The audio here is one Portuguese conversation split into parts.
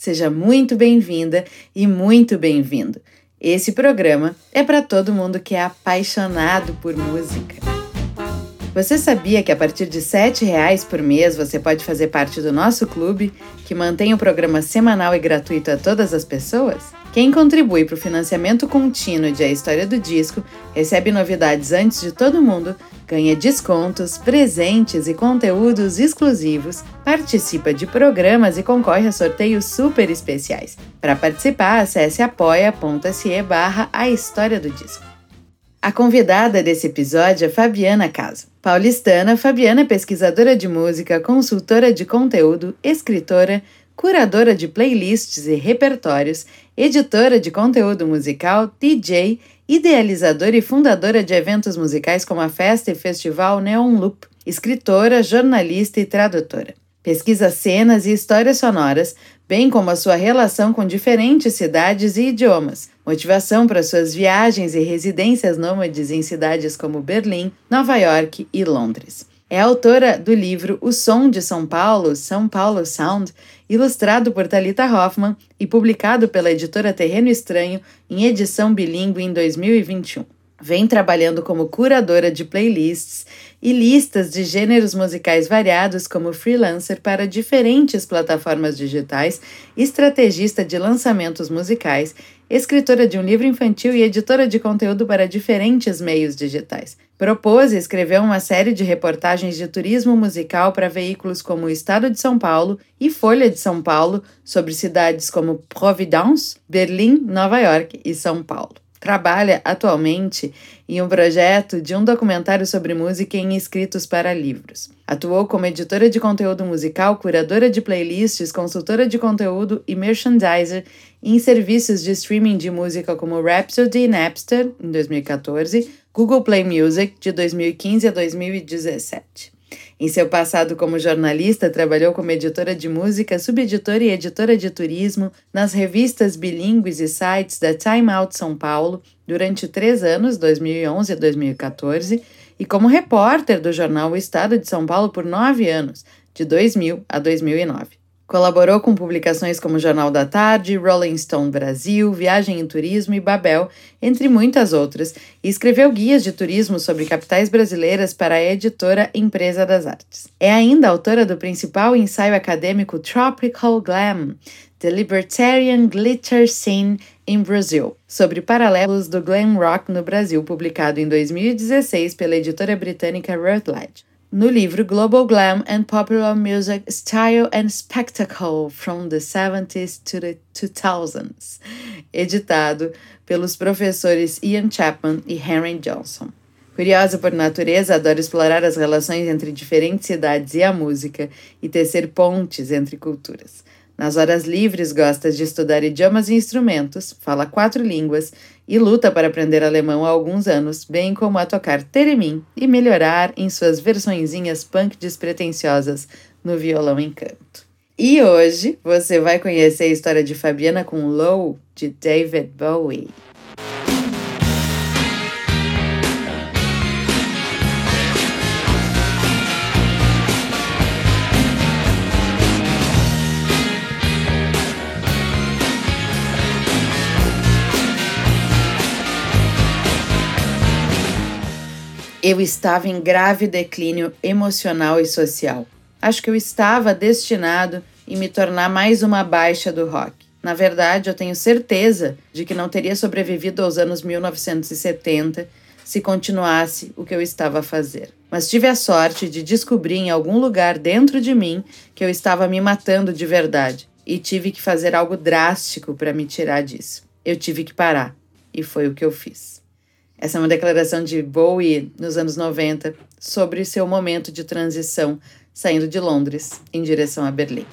Seja muito bem-vinda e muito bem-vindo. Esse programa é para todo mundo que é apaixonado por música. Você sabia que a partir de R$ reais por mês você pode fazer parte do nosso clube, que mantém o programa semanal e gratuito a todas as pessoas? Quem contribui para o financiamento contínuo de A História do Disco recebe novidades antes de todo mundo, ganha descontos, presentes e conteúdos exclusivos, participa de programas e concorre a sorteios super especiais. Para participar, acesse apoia.se barra A História do Disco. A convidada desse episódio é Fabiana Caso. Paulistana, Fabiana é pesquisadora de música, consultora de conteúdo, escritora, curadora de playlists e repertórios, editora de conteúdo musical, DJ, idealizadora e fundadora de eventos musicais como a festa e festival Neon Loop, escritora, jornalista e tradutora. Pesquisa cenas e histórias sonoras, bem como a sua relação com diferentes cidades e idiomas, motivação para suas viagens e residências nômades em cidades como Berlim, Nova York e Londres. É autora do livro O Som de São Paulo, São Paulo Sound, ilustrado por Talita Hoffman e publicado pela editora Terreno Estranho em edição bilíngue em 2021. Vem trabalhando como curadora de playlists e listas de gêneros musicais variados como freelancer para diferentes plataformas digitais, estrategista de lançamentos musicais, escritora de um livro infantil e editora de conteúdo para diferentes meios digitais. Propôs e escreveu uma série de reportagens de turismo musical para veículos como o Estado de São Paulo e Folha de São Paulo sobre cidades como Providence, Berlim, Nova York e São Paulo trabalha atualmente em um projeto de um documentário sobre música em escritos para livros. Atuou como editora de conteúdo musical, curadora de playlists, consultora de conteúdo e merchandiser em serviços de streaming de música como Rhapsody e Napster, em 2014, Google Play Music, de 2015 a 2017. Em seu passado como jornalista, trabalhou como editora de música, subeditora e editora de turismo nas revistas bilíngues e sites da Time Out São Paulo durante três anos, 2011 a 2014, e como repórter do jornal O Estado de São Paulo por nove anos, de 2000 a 2009. Colaborou com publicações como Jornal da Tarde, Rolling Stone Brasil, Viagem em Turismo e Babel, entre muitas outras, e escreveu guias de turismo sobre capitais brasileiras para a editora Empresa das Artes. É ainda autora do principal ensaio acadêmico Tropical Glam, The Libertarian Glitter Scene in Brazil, sobre paralelos do glam rock no Brasil, publicado em 2016 pela editora britânica Routledge no livro Global Glam and Popular Music Style and Spectacle from the 70s to the 2000s, editado pelos professores Ian Chapman e Henry Johnson. Curiosa por natureza, adora explorar as relações entre diferentes cidades e a música e tecer pontes entre culturas. Nas horas livres, gosta de estudar idiomas e instrumentos, fala quatro línguas e luta para aprender alemão há alguns anos, bem como a tocar teremin e melhorar em suas versõezinhas punk despretensiosas no violão em canto. E hoje você vai conhecer a história de Fabiana com Low, de David Bowie. Eu estava em grave declínio emocional e social. Acho que eu estava destinado em me tornar mais uma baixa do rock. Na verdade, eu tenho certeza de que não teria sobrevivido aos anos 1970 se continuasse o que eu estava a fazer. Mas tive a sorte de descobrir em algum lugar dentro de mim que eu estava me matando de verdade e tive que fazer algo drástico para me tirar disso. Eu tive que parar e foi o que eu fiz. Essa é uma declaração de Bowie nos anos 90 sobre seu momento de transição saindo de Londres em direção a Berlim.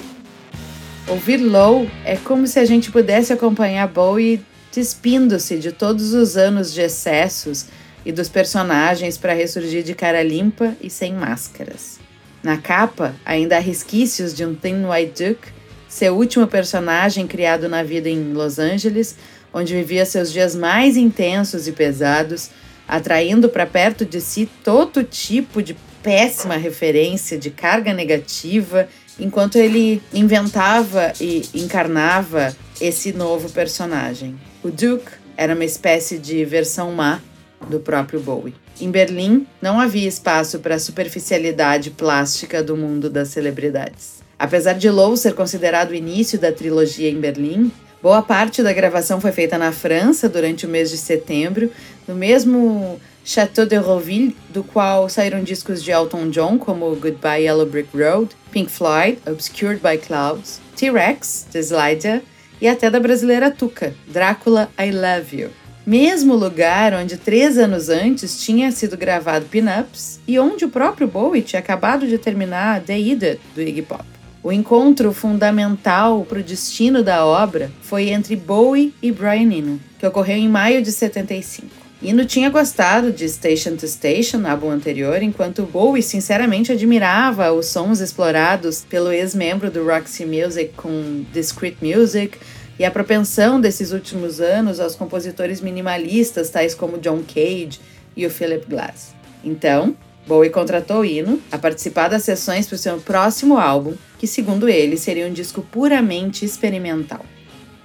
Ouvir Low é como se a gente pudesse acompanhar Bowie despindo-se de todos os anos de excessos e dos personagens para ressurgir de cara limpa e sem máscaras. Na capa, ainda há resquícios de um Thin White Duke, seu último personagem criado na vida em Los Angeles, onde vivia seus dias mais intensos e pesados, atraindo para perto de si todo tipo de péssima referência de carga negativa enquanto ele inventava e encarnava esse novo personagem. O Duke era uma espécie de versão má do próprio Bowie. Em Berlim, não havia espaço para a superficialidade plástica do mundo das celebridades. Apesar de Low ser considerado o início da trilogia em Berlim, boa parte da gravação foi feita na França durante o mês de setembro, no mesmo Chateau de Roville, do qual saíram discos de Elton John, como Goodbye Yellow Brick Road, Pink Floyd, Obscured by Clouds, T-Rex, The Slider e até da brasileira Tuca, Drácula I Love You. Mesmo lugar onde três anos antes tinha sido gravado Pin-Ups e onde o próprio Bowie tinha acabado de terminar The Idiot do Iggy Pop. O encontro fundamental para o destino da obra foi entre Bowie e Brian Eno, que ocorreu em maio de 75. Eno tinha gostado de Station to Station, álbum anterior, enquanto Bowie sinceramente admirava os sons explorados pelo ex-membro do Roxy Music com Discreet Music e a propensão desses últimos anos aos compositores minimalistas tais como John Cage e o Philip Glass. Então, Bowie contratou Eno a participar das sessões para o seu próximo álbum, que segundo ele seria um disco puramente experimental.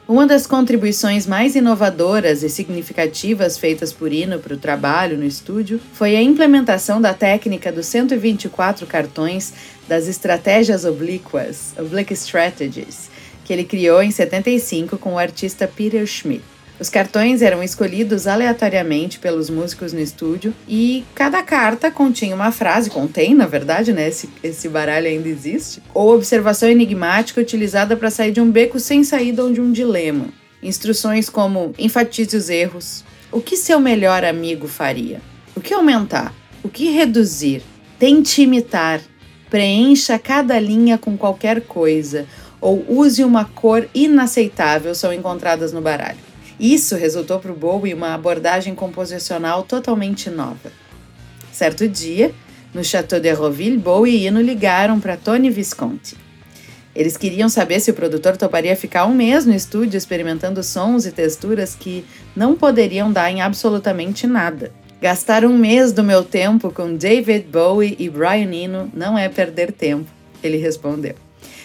Uma das contribuições mais inovadoras e significativas feitas por Ino para o trabalho no estúdio foi a implementação da técnica dos 124 cartões das estratégias oblíquas, Oblique Strategies, que ele criou em 75 com o artista Peter Schmidt. Os cartões eram escolhidos aleatoriamente pelos músicos no estúdio e cada carta continha uma frase, contém, na verdade, né? Esse, esse baralho ainda existe, ou observação enigmática utilizada para sair de um beco sem saída ou de um dilema. Instruções como enfatize os erros, o que seu melhor amigo faria, o que aumentar, o que reduzir, tente imitar, preencha cada linha com qualquer coisa ou use uma cor inaceitável são encontradas no baralho. Isso resultou para o Bowie uma abordagem composicional totalmente nova. Certo dia, no Chateau de Roville, Bowie e Eno ligaram para Tony Visconti. Eles queriam saber se o produtor toparia ficar um mês no estúdio experimentando sons e texturas que não poderiam dar em absolutamente nada. Gastar um mês do meu tempo com David Bowie e Brian Eno não é perder tempo, ele respondeu.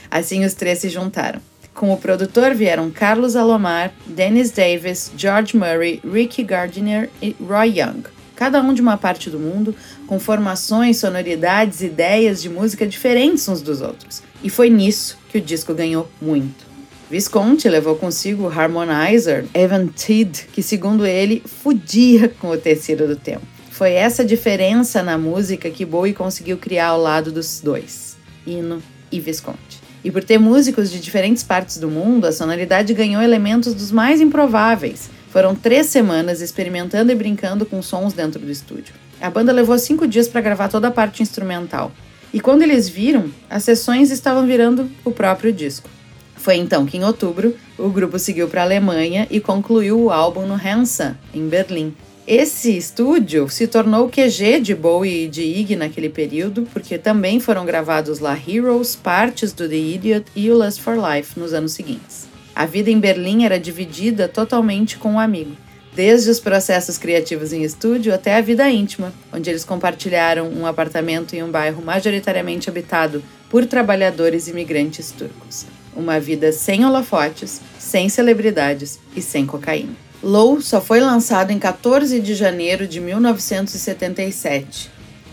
Assim os três se juntaram. Com o produtor vieram Carlos Alomar, Dennis Davis, George Murray, Ricky Gardiner e Roy Young, cada um de uma parte do mundo, com formações, sonoridades, ideias de música diferentes uns dos outros. E foi nisso que o disco ganhou muito. Visconti levou consigo o harmonizer Evan Tidd, que segundo ele fudia com o tecido do tempo. Foi essa diferença na música que Bowie conseguiu criar ao lado dos dois, Ino e Visconti. E por ter músicos de diferentes partes do mundo, a sonoridade ganhou elementos dos mais improváveis. Foram três semanas experimentando e brincando com sons dentro do estúdio. A banda levou cinco dias para gravar toda a parte instrumental. E quando eles viram, as sessões estavam virando o próprio disco. Foi então que, em outubro, o grupo seguiu para a Alemanha e concluiu o álbum no Hansa, em Berlim. Esse estúdio se tornou o QG de Bowie e de Iggy naquele período, porque também foram gravados lá Heroes, partes do The Idiot e o Lust for Life nos anos seguintes. A vida em Berlim era dividida totalmente com o um amigo, desde os processos criativos em estúdio até a vida íntima, onde eles compartilharam um apartamento em um bairro majoritariamente habitado por trabalhadores imigrantes turcos. Uma vida sem holofotes, sem celebridades e sem cocaína. Low só foi lançado em 14 de janeiro de 1977,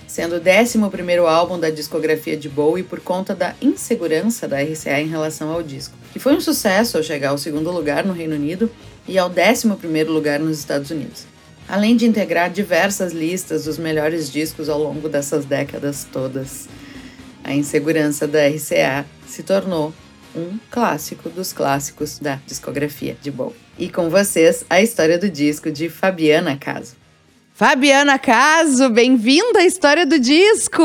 sendo o 11 álbum da discografia de Bowie por conta da insegurança da RCA em relação ao disco, que foi um sucesso ao chegar ao segundo lugar no Reino Unido e ao 11 lugar nos Estados Unidos. Além de integrar diversas listas dos melhores discos ao longo dessas décadas todas, a insegurança da RCA se tornou um clássico dos clássicos da discografia de Bowie. E com vocês, a história do disco de Fabiana Caso. Fabiana Caso, bem-vinda à história do disco!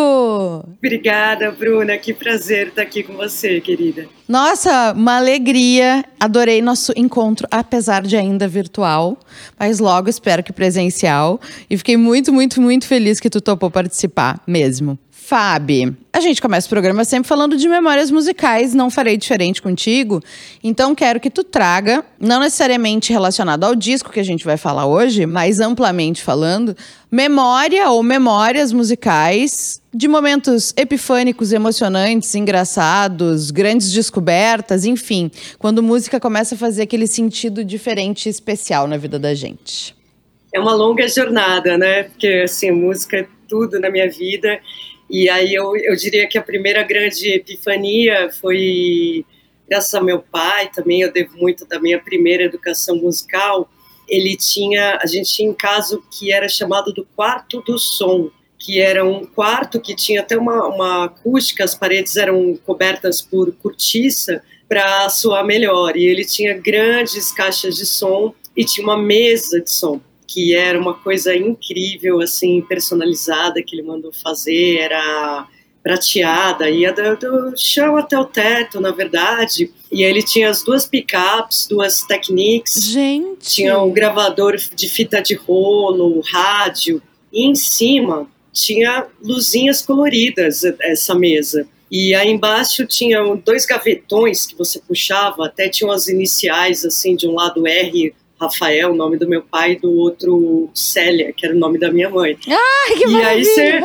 Obrigada, Bruna. Que prazer estar aqui com você, querida. Nossa, uma alegria. Adorei nosso encontro, apesar de ainda virtual, mas logo espero que presencial. E fiquei muito, muito, muito feliz que tu topou participar mesmo. Fábio, a gente começa o programa sempre falando de memórias musicais, não farei diferente contigo. Então quero que tu traga, não necessariamente relacionado ao disco que a gente vai falar hoje, mas amplamente falando, memória ou memórias musicais de momentos epifânicos, emocionantes, engraçados, grandes descobertas, enfim, quando música começa a fazer aquele sentido diferente e especial na vida da gente. É uma longa jornada, né? Porque assim, música é tudo na minha vida e aí eu, eu diria que a primeira grande epifania foi graças ao meu pai também, eu devo muito da minha primeira educação musical. Ele tinha, a gente tinha um caso que era chamado do quarto do som, que era um quarto que tinha até uma, uma acústica, as paredes eram cobertas por cortiça para soar melhor. E ele tinha grandes caixas de som e tinha uma mesa de som que era uma coisa incrível, assim, personalizada que ele mandou fazer, era prateada, ia do, do chão até o teto, na verdade. E ele tinha as duas pickups, duas Technics. Gente! Tinha um gravador de fita de rolo, rádio. E em cima tinha luzinhas coloridas, essa mesa. E aí embaixo tinham dois gavetões que você puxava, até tinham as iniciais, assim, de um lado R Rafael, o nome do meu pai, e do outro Célia, que era o nome da minha mãe. Ai, que e maravilha! aí você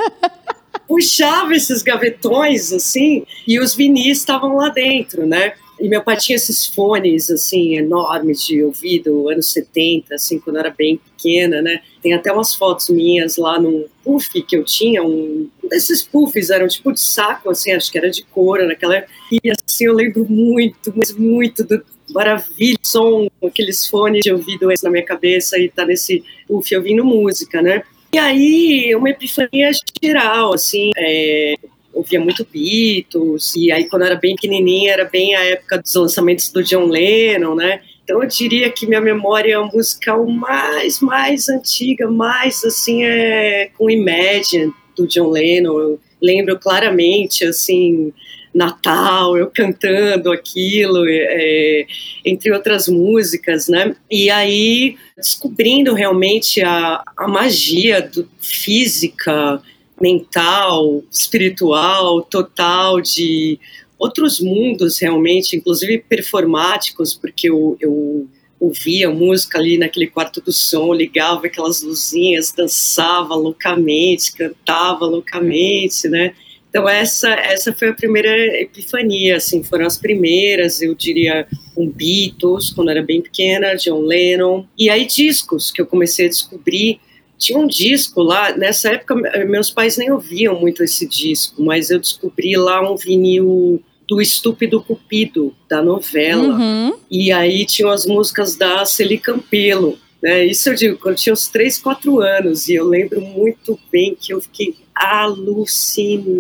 puxava esses gavetões, assim, e os vinis estavam lá dentro, né? E meu pai tinha esses fones, assim, enormes de ouvido, anos 70, assim, quando eu era bem pequena, né? Tem até umas fotos minhas lá num puff que eu tinha, um, um desses puffs eram tipo de saco, assim, acho que era de couro naquela. E assim, eu lembro muito, mas muito do, maravilha, som, aqueles fones de ouvido na minha cabeça e tá nesse puff ouvindo música, né? E aí, uma epifania geral, assim, é, ouvia muito Beatles, e aí quando eu era bem pequenininha, era bem a época dos lançamentos do John Lennon, né? Então eu diria que minha memória musical mais, mais antiga, mais assim, é com Imagine, do John Lennon, eu lembro claramente, assim, Natal, eu cantando aquilo, é, entre outras músicas, né? E aí descobrindo realmente a, a magia do, física, mental, espiritual, total de outros mundos realmente, inclusive performáticos, porque eu, eu ouvia música ali naquele quarto do som, ligava aquelas luzinhas, dançava loucamente, cantava loucamente, né? Então essa essa foi a primeira epifania, assim, foram as primeiras, eu diria, um Beatles quando era bem pequena, John Lennon, e aí discos que eu comecei a descobrir. Tinha um disco lá, nessa época meus pais nem ouviam muito esse disco, mas eu descobri lá um vinil do Estúpido Cupido, da novela. Uhum. E aí tinham as músicas da Celi Campelo. Né? Isso eu digo, quando eu tinha uns 3, 4 anos, e eu lembro muito bem que eu fiquei alucinada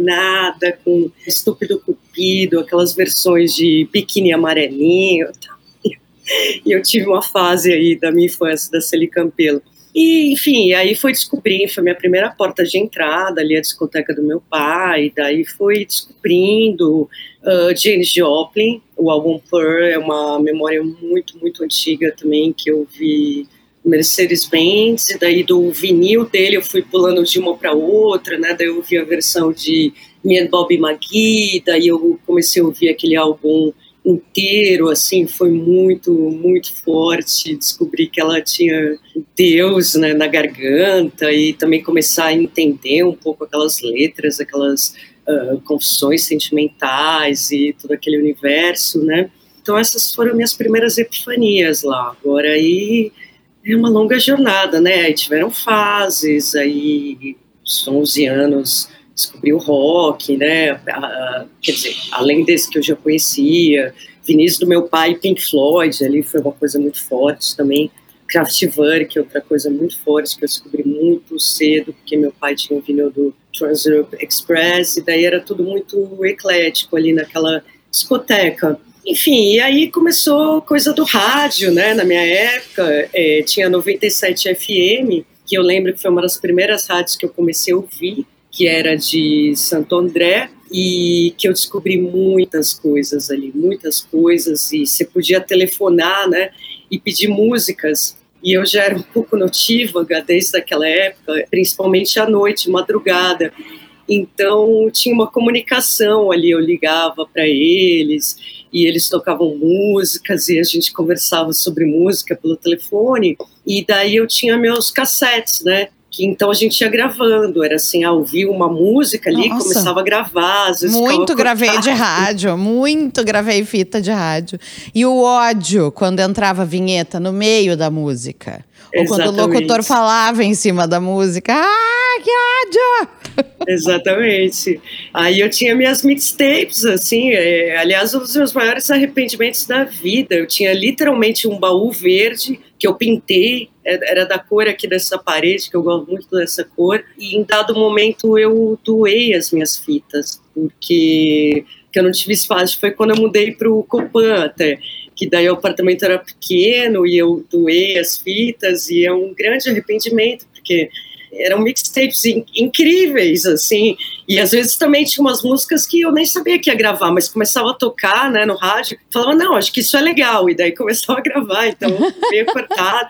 com Estúpido Cupido, aquelas versões de biquíni amarelinho. E eu tive uma fase aí da minha infância da Celi Campelo. E, enfim, aí foi descobrindo, foi minha primeira porta de entrada ali, a discoteca do meu pai, daí foi descobrindo uh, James Joplin, o álbum Pearl é uma memória muito, muito antiga também, que eu vi Mercedes-Benz, e daí do vinil dele eu fui pulando de uma para outra, né? Daí eu ouvi a versão de Me and Bobby McGee, daí eu comecei a ouvir aquele álbum inteiro, assim, foi muito, muito forte. Descobri que ela tinha Deus né, na garganta e também começar a entender um pouco aquelas letras, aquelas uh, confissões sentimentais e todo aquele universo, né? Então essas foram minhas primeiras epifanias lá. Agora aí é uma longa jornada, né? Aí tiveram fases, aí aos 11 anos descobri o rock, né? quer dizer, além desse que eu já conhecia, Vinícius do meu pai, Pink Floyd, ali foi uma coisa muito forte também. Kraftwerk, outra coisa muito forte que eu descobri muito cedo, porque meu pai tinha um vinil do Trans Europe Express, e daí era tudo muito eclético ali naquela discoteca. Enfim, e aí começou coisa do rádio, né? Na minha época, é, tinha 97 FM, que eu lembro que foi uma das primeiras rádios que eu comecei a ouvir, que era de Santo André, e que eu descobri muitas coisas ali, muitas coisas, e você podia telefonar, né, e pedir músicas, e eu já era um pouco notívaga desde aquela época, principalmente à noite, madrugada, então tinha uma comunicação ali, eu ligava para eles e eles tocavam músicas e a gente conversava sobre música pelo telefone. E daí eu tinha meus cassetes, né? Que então a gente ia gravando, era assim, ouvir uma música ali, Nossa. começava a gravar. Às vezes muito gravei de rádio, muito gravei fita de rádio. E o ódio quando entrava vinheta no meio da música. Ou quando o locutor falava em cima da música. Ah, que ódio! Exatamente. Aí eu tinha minhas mixtapes, assim, é, aliás, um dos meus maiores arrependimentos da vida. Eu tinha literalmente um baú verde que eu pintei, é, era da cor aqui dessa parede, que eu gosto muito dessa cor, e em dado momento eu doei as minhas fitas, porque que eu não tive espaço. Foi quando eu mudei para o Copan até que daí o apartamento era pequeno e eu doei as fitas e é um grande arrependimento, porque eram mixtapes in, incríveis, assim, e às vezes também tinha umas músicas que eu nem sabia que ia gravar, mas começava a tocar, né, no rádio, falava, não, acho que isso é legal, e daí começava a gravar, então meio cortado,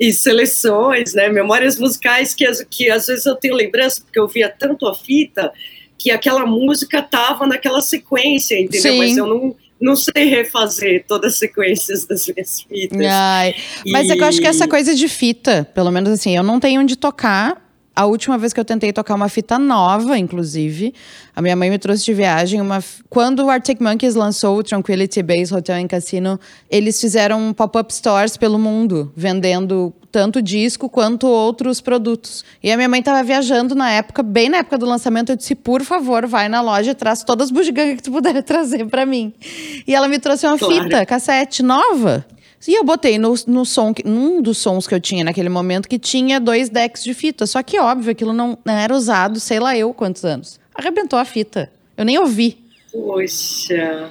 e seleções, né, memórias musicais que, que às vezes eu tenho lembrança, porque eu via tanto a fita, que aquela música tava naquela sequência, entendeu? Sim. Mas eu não não sei refazer todas as sequências das minhas fitas. Ai, mas e... é que eu acho que essa coisa de fita, pelo menos assim, eu não tenho onde tocar. A última vez que eu tentei tocar uma fita nova, inclusive, a minha mãe me trouxe de viagem uma. Quando o Arctic Monkeys lançou o Tranquility Base Hotel em Cassino, eles fizeram pop-up stores pelo mundo, vendendo tanto disco quanto outros produtos. E a minha mãe estava viajando na época, bem na época do lançamento, eu disse: por favor, vai na loja e traz todas as bugigangas que tu puder trazer para mim. E ela me trouxe uma claro. fita, cassete nova. E eu botei no, no som, num dos sons que eu tinha naquele momento, que tinha dois decks de fita. Só que, óbvio, aquilo não, não era usado, sei lá eu quantos anos. Arrebentou a fita. Eu nem ouvi. Poxa.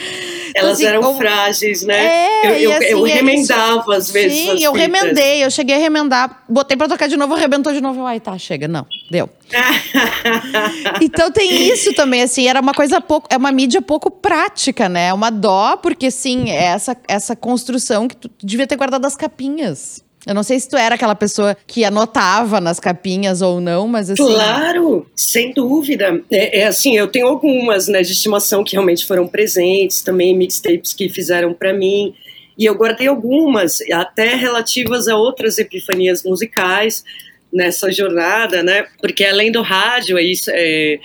Elas assim, eram frágeis, né? É, eu, eu, assim, eu remendava às vezes. Sim, eu fitas. remendei, eu cheguei a remendar, botei pra tocar de novo, arrebentou de novo. Ai, tá, chega, não, deu. então tem isso também, assim, era uma coisa pouco, é uma mídia pouco prática, né? É uma dó, porque sim, é essa, essa construção que tu devia ter guardado as capinhas. Eu não sei se tu era aquela pessoa que anotava nas capinhas ou não, mas assim. Claro, sem dúvida. É, é assim, eu tenho algumas, né, de estimação que realmente foram presentes, também mixtapes que fizeram para mim. E eu guardei algumas, até relativas a outras epifanias musicais nessa jornada, né? Porque além do rádio, isso, é,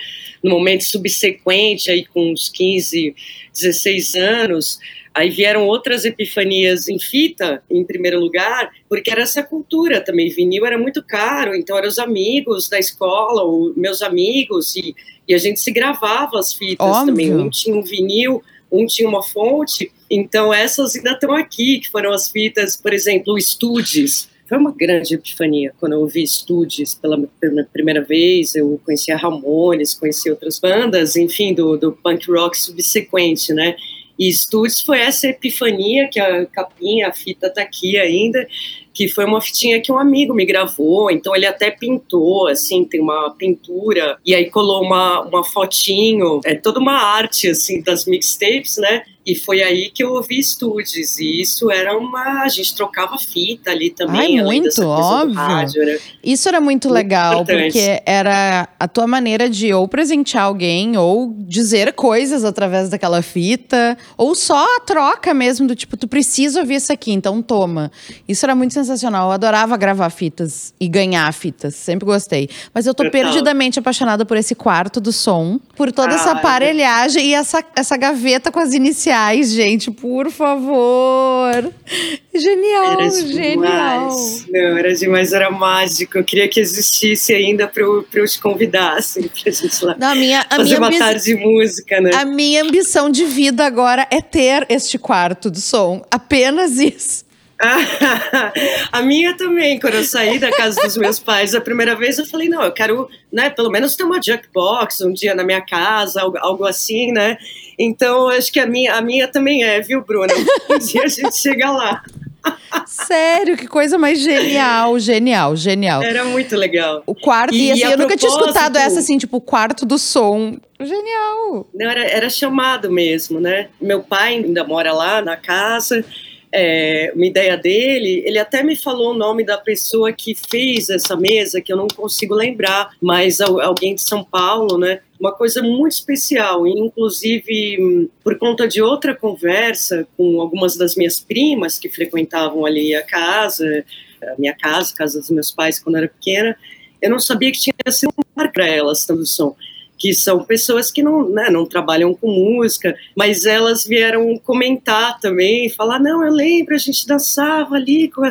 no momento subsequente, aí com uns 15, 16 anos, Aí vieram outras epifanias em fita, em primeiro lugar, porque era essa cultura também. Vinil era muito caro, então eram os amigos da escola, meus amigos, e, e a gente se gravava as fitas Óbvio. também. Um tinha um vinil, um tinha uma fonte. Então essas ainda estão aqui, que foram as fitas, por exemplo, o Studies. Foi uma grande epifania quando eu ouvi Studies pela, primeira vez. Eu conheci a Ramones, conheci outras bandas, enfim, do, do punk rock subsequente, né? E Studios foi essa epifania, que a capinha, a fita tá aqui ainda, que foi uma fitinha que um amigo me gravou, então ele até pintou, assim, tem uma pintura, e aí colou uma, uma fotinho, é toda uma arte, assim, das mixtapes, né? E foi aí que eu ouvi estúdios, e isso era uma. A gente trocava fita ali também. Ai, muito, óbvio. Rádio, era isso era muito, muito legal, importante. porque era a tua maneira de ou presentear alguém, ou dizer coisas através daquela fita, ou só a troca mesmo, do tipo, tu precisa ouvir isso aqui, então toma. Isso era muito sensacional. Eu adorava gravar fitas e ganhar fitas, sempre gostei. Mas eu tô Total. perdidamente apaixonada por esse quarto do som, por toda ah, essa aparelhagem e essa, essa gaveta com as iniciais sociais, gente, por favor. Genial, era genial. Não, era demais, era mágico. Eu queria que existisse ainda para eu, eu te convidar, assim, pra gente lá Não, a minha, a fazer minha uma tarde de música, né? A minha ambição de vida agora é ter este quarto do som. Apenas isso. a minha também, quando eu saí da casa dos meus pais a primeira vez, eu falei, não, eu quero, né, pelo menos ter uma jukebox um dia na minha casa, algo, algo assim, né? Então, acho que a minha, a minha também é, viu, Bruna? Um dia a gente chega lá. Sério, que coisa mais genial, genial, genial. Era muito legal. O quarto, e, e assim, eu nunca tinha escutado essa assim, tipo, o quarto do som. Genial. Não, era, era chamado mesmo, né? Meu pai ainda mora lá na casa é, uma ideia dele, ele até me falou o nome da pessoa que fez essa mesa, que eu não consigo lembrar, mas alguém de São Paulo, né? Uma coisa muito especial, inclusive por conta de outra conversa com algumas das minhas primas que frequentavam ali a casa, a minha casa, a casa dos meus pais quando eu era pequena, eu não sabia que tinha sido um mar para elas, tradução que são pessoas que não, né, não trabalham com música, mas elas vieram comentar também, falar, não, eu lembro, a gente dançava ali com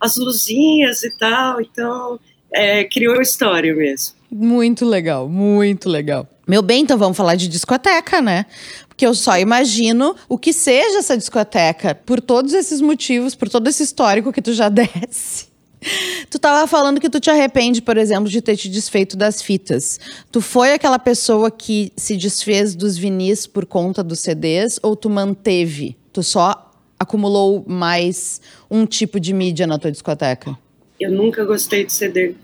as luzinhas e tal, então é, criou história mesmo. Muito legal, muito legal. Meu bem, então vamos falar de discoteca, né? Porque eu só imagino o que seja essa discoteca, por todos esses motivos, por todo esse histórico que tu já desse. Tu tava falando que tu te arrepende, por exemplo, de ter te desfeito das fitas. Tu foi aquela pessoa que se desfez dos vinis por conta dos CDs ou tu manteve? Tu só acumulou mais um tipo de mídia na tua discoteca? Eu nunca gostei de CD.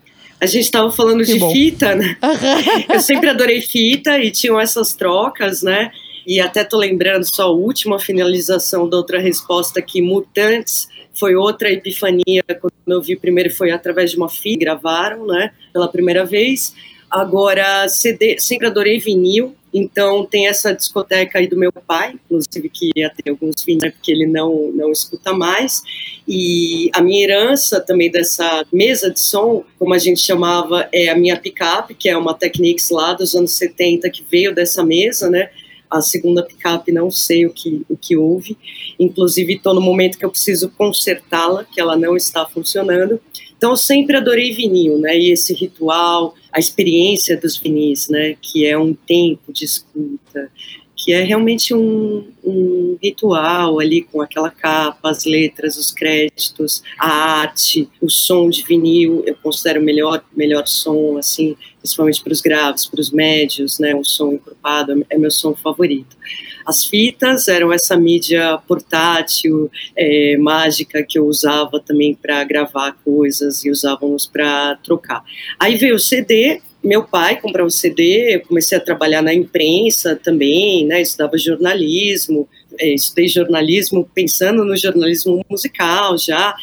A gente estava falando que de bom. fita, né? Eu sempre adorei fita e tinham essas trocas, né? E até tô lembrando só a última finalização da outra resposta que Mutantes foi outra epifania quando eu vi primeiro foi através de uma filha gravaram, né, pela primeira vez. Agora CD, sempre adorei vinil, então tem essa discoteca aí do meu pai, inclusive que ia ter alguns vinhos né, porque ele não não escuta mais. E a minha herança também dessa mesa de som, como a gente chamava, é a minha picape, que é uma Technics lá dos anos 70 que veio dessa mesa, né? A segunda picape não sei o que, o que houve. Inclusive, estou no momento que eu preciso consertá-la, que ela não está funcionando. Então, eu sempre adorei vinil, né? E esse ritual, a experiência dos vinis, né? Que é um tempo de escuta, que é realmente um, um, ritual ali com aquela capa, as letras, os créditos, a arte, o som de vinil, eu considero o melhor, melhor som, assim, principalmente para os graves, para os médios, né, o som encorpado é meu som favorito. As fitas eram essa mídia portátil, é, mágica, que eu usava também para gravar coisas e usávamos para trocar. Aí veio o CD, meu pai comprou um CD, eu comecei a trabalhar na imprensa também, né, estudava jornalismo, estudei jornalismo pensando no jornalismo musical já,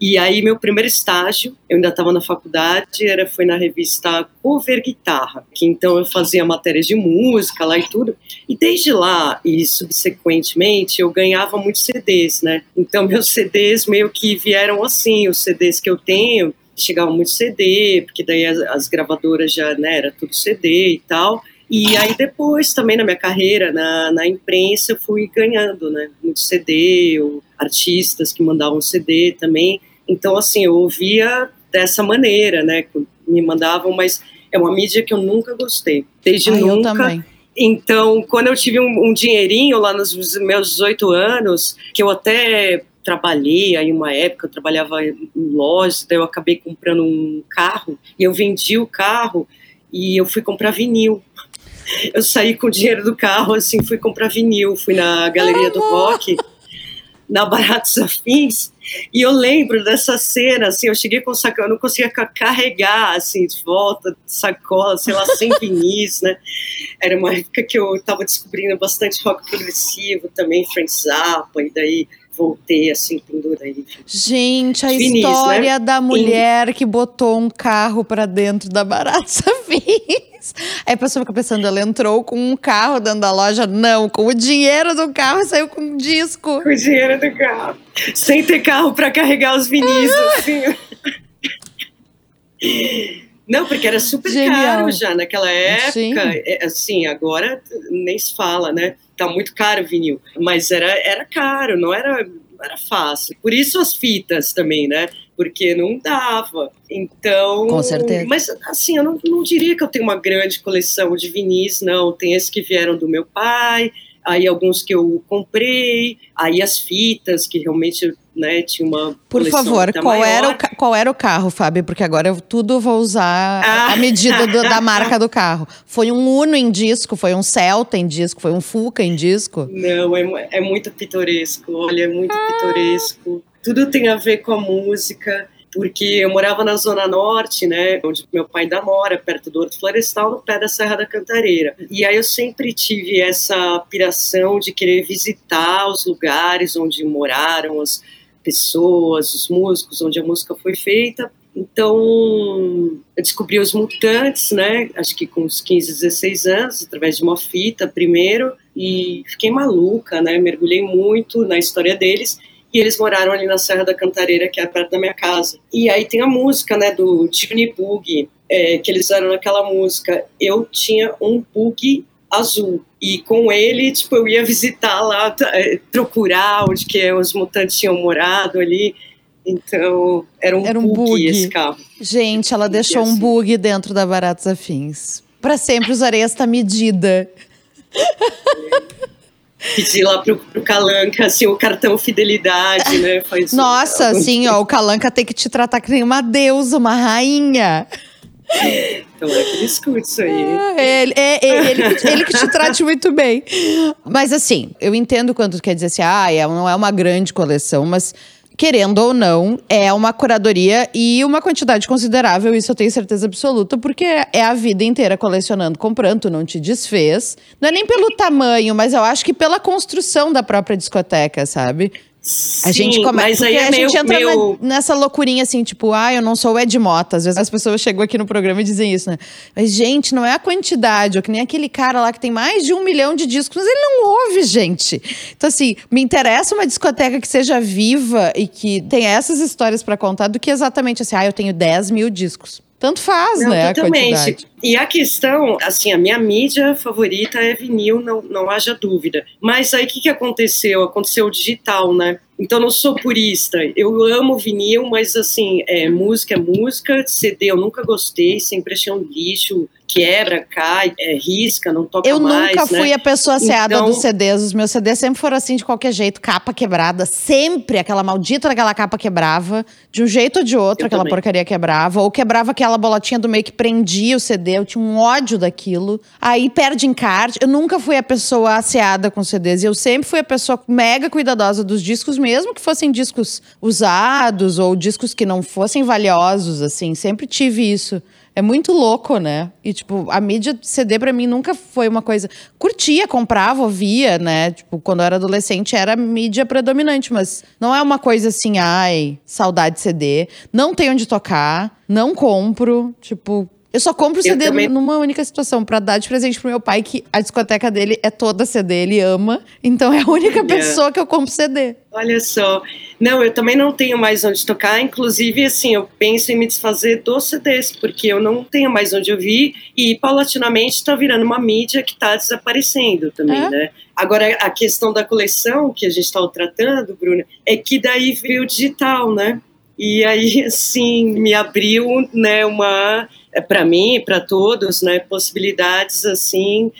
e aí meu primeiro estágio, eu ainda estava na faculdade, era foi na revista Cover Guitarra, que então eu fazia matérias de música lá e tudo, e desde lá e subsequentemente eu ganhava muitos CDs, né, então meus CDs meio que vieram assim, os CDs que eu tenho, chegava muito CD, porque daí as, as gravadoras já, né, era tudo CD e tal. E aí depois também na minha carreira na, na imprensa eu fui ganhando, né, muito CD, ou artistas que mandavam CD também. Então assim, eu ouvia dessa maneira, né, me mandavam, mas é uma mídia que eu nunca gostei, desde ah, nunca. Eu também. Então, quando eu tive um, um dinheirinho lá nos meus 18 anos, que eu até trabalhei aí uma época, eu trabalhava em lojas, daí eu acabei comprando um carro e eu vendi o carro e eu fui comprar vinil. Eu saí com o dinheiro do carro, assim, fui comprar vinil, fui na Galeria do Rock, na Baratos Afins, e eu lembro dessa cena, assim, eu cheguei com o saco, eu não conseguia carregar, assim, de volta, sacola, sei lá, sem vinis, né? Era uma época que eu estava descobrindo bastante rock progressivo também, Frank Zappa, e daí voltei assim, pendurei. Gente, a Finis, né? história né? da mulher que botou um carro para dentro da Barata Aí a pessoa fica pensando, ela entrou com um carro dentro da loja? Não, com o dinheiro do carro e saiu com um disco. Com o dinheiro do carro. Sem ter carro para carregar os vinis, assim. Não, porque era super Genial. caro já naquela época. Sim. É, assim, agora nem se fala, né? Tá muito caro o vinil. Mas era, era caro, não era, não era fácil. Por isso as fitas também, né? Porque não dava. Então. Com certeza. Mas, assim, eu não, não diria que eu tenho uma grande coleção de vinis, não. Tem esses que vieram do meu pai, aí alguns que eu comprei, aí as fitas que realmente né, tinha uma Por favor, qual era, o, qual era o carro, Fábio? Porque agora eu tudo vou usar ah. a medida do, da marca do carro. Foi um Uno em disco, foi um Celta em disco, foi um Fuca em disco? Não, é, é muito pitoresco, olha, é muito ah. pitoresco. Tudo tem a ver com a música porque eu morava na Zona Norte, né, onde meu pai ainda mora, perto do Horto Florestal, no pé da Serra da Cantareira. E aí eu sempre tive essa piração de querer visitar os lugares onde moraram as pessoas, os músicos, onde a música foi feita. Então, eu descobri os Mutantes, né, acho que com uns 15, 16 anos, através de uma fita primeiro, e fiquei maluca, né, mergulhei muito na história deles e eles moraram ali na Serra da Cantareira, que é perto da minha casa. E aí tem a música, né, do Tiny Bug, é, que eles fizeram naquela música. Eu tinha um bug azul. E com ele, tipo, eu ia visitar lá, é, procurar onde que os mutantes tinham morado ali. Então, era um, era um bug, bug, esse carro. Gente, ela deixou assim. um bug dentro da Baratos Afins. Para sempre usarei esta medida. pedir lá pro, pro Calanca, assim, o cartão fidelidade, né? Faz Nossa, assim, ó, o Calanca tem que te tratar que nem uma deusa, uma rainha. Então é que discute isso aí. É, ele, é, é, ele, ele, que te trate muito bem. Mas assim, eu entendo quando tu quer dizer assim, ah, é, não é uma grande coleção, mas querendo ou não, é uma curadoria e uma quantidade considerável, isso eu tenho certeza absoluta, porque é a vida inteira colecionando, comprando, não te desfez. Não é nem pelo tamanho, mas eu acho que pela construção da própria discoteca, sabe? Sim, a gente começa. Porque é a meio, gente entra meio... nessa loucurinha assim, tipo, ah, eu não sou o Ed Mota. Às vezes as pessoas chegam aqui no programa e dizem isso, né? Mas, gente, não é a quantidade, ou que nem aquele cara lá que tem mais de um milhão de discos, mas ele não ouve, gente. Então, assim, me interessa uma discoteca que seja viva e que tenha essas histórias para contar do que exatamente assim, ah, eu tenho 10 mil discos. Tanto faz, não, né? Totalmente. E a questão, assim, a minha mídia favorita é vinil, não, não haja dúvida. Mas aí o que, que aconteceu? Aconteceu o digital, né? Então não sou purista. Eu amo vinil, mas assim, é, música é música. CD eu nunca gostei, sempre achei um lixo, quebra, cai, é, risca, não toca eu mais. Eu nunca fui né? a pessoa seada então... dos CDs. Os meus CDs sempre foram assim de qualquer jeito, capa quebrada, sempre aquela maldita daquela capa quebrava, de um jeito ou de outro, eu aquela também. porcaria quebrava, ou quebrava aquela bolotinha do meio que prendia o CD. Eu tinha um ódio daquilo. Aí perde encarte. Eu nunca fui a pessoa asseada com CDs. E eu sempre fui a pessoa mega cuidadosa dos discos mesmo que fossem discos usados ou discos que não fossem valiosos, assim, sempre tive isso. É muito louco, né? E, tipo, a mídia CD para mim nunca foi uma coisa. Curtia, comprava, ouvia, né? Tipo, quando eu era adolescente era mídia predominante, mas não é uma coisa assim, ai, saudade de CD. Não tem onde tocar, não compro. Tipo, eu só compro CD também... numa única situação, para dar de presente pro meu pai, que a discoteca dele é toda CD, ele ama. Então é a única Olha. pessoa que eu compro CD. Olha só. Não, eu também não tenho mais onde tocar. Inclusive, assim, eu penso em me desfazer dos CDs, porque eu não tenho mais onde ouvir. E paulatinamente está virando uma mídia que está desaparecendo também, é? né? Agora, a questão da coleção que a gente estava tratando, Bruna, é que daí veio o digital, né? E aí, assim, me abriu, né, uma é, para mim, para todos, né, possibilidades assim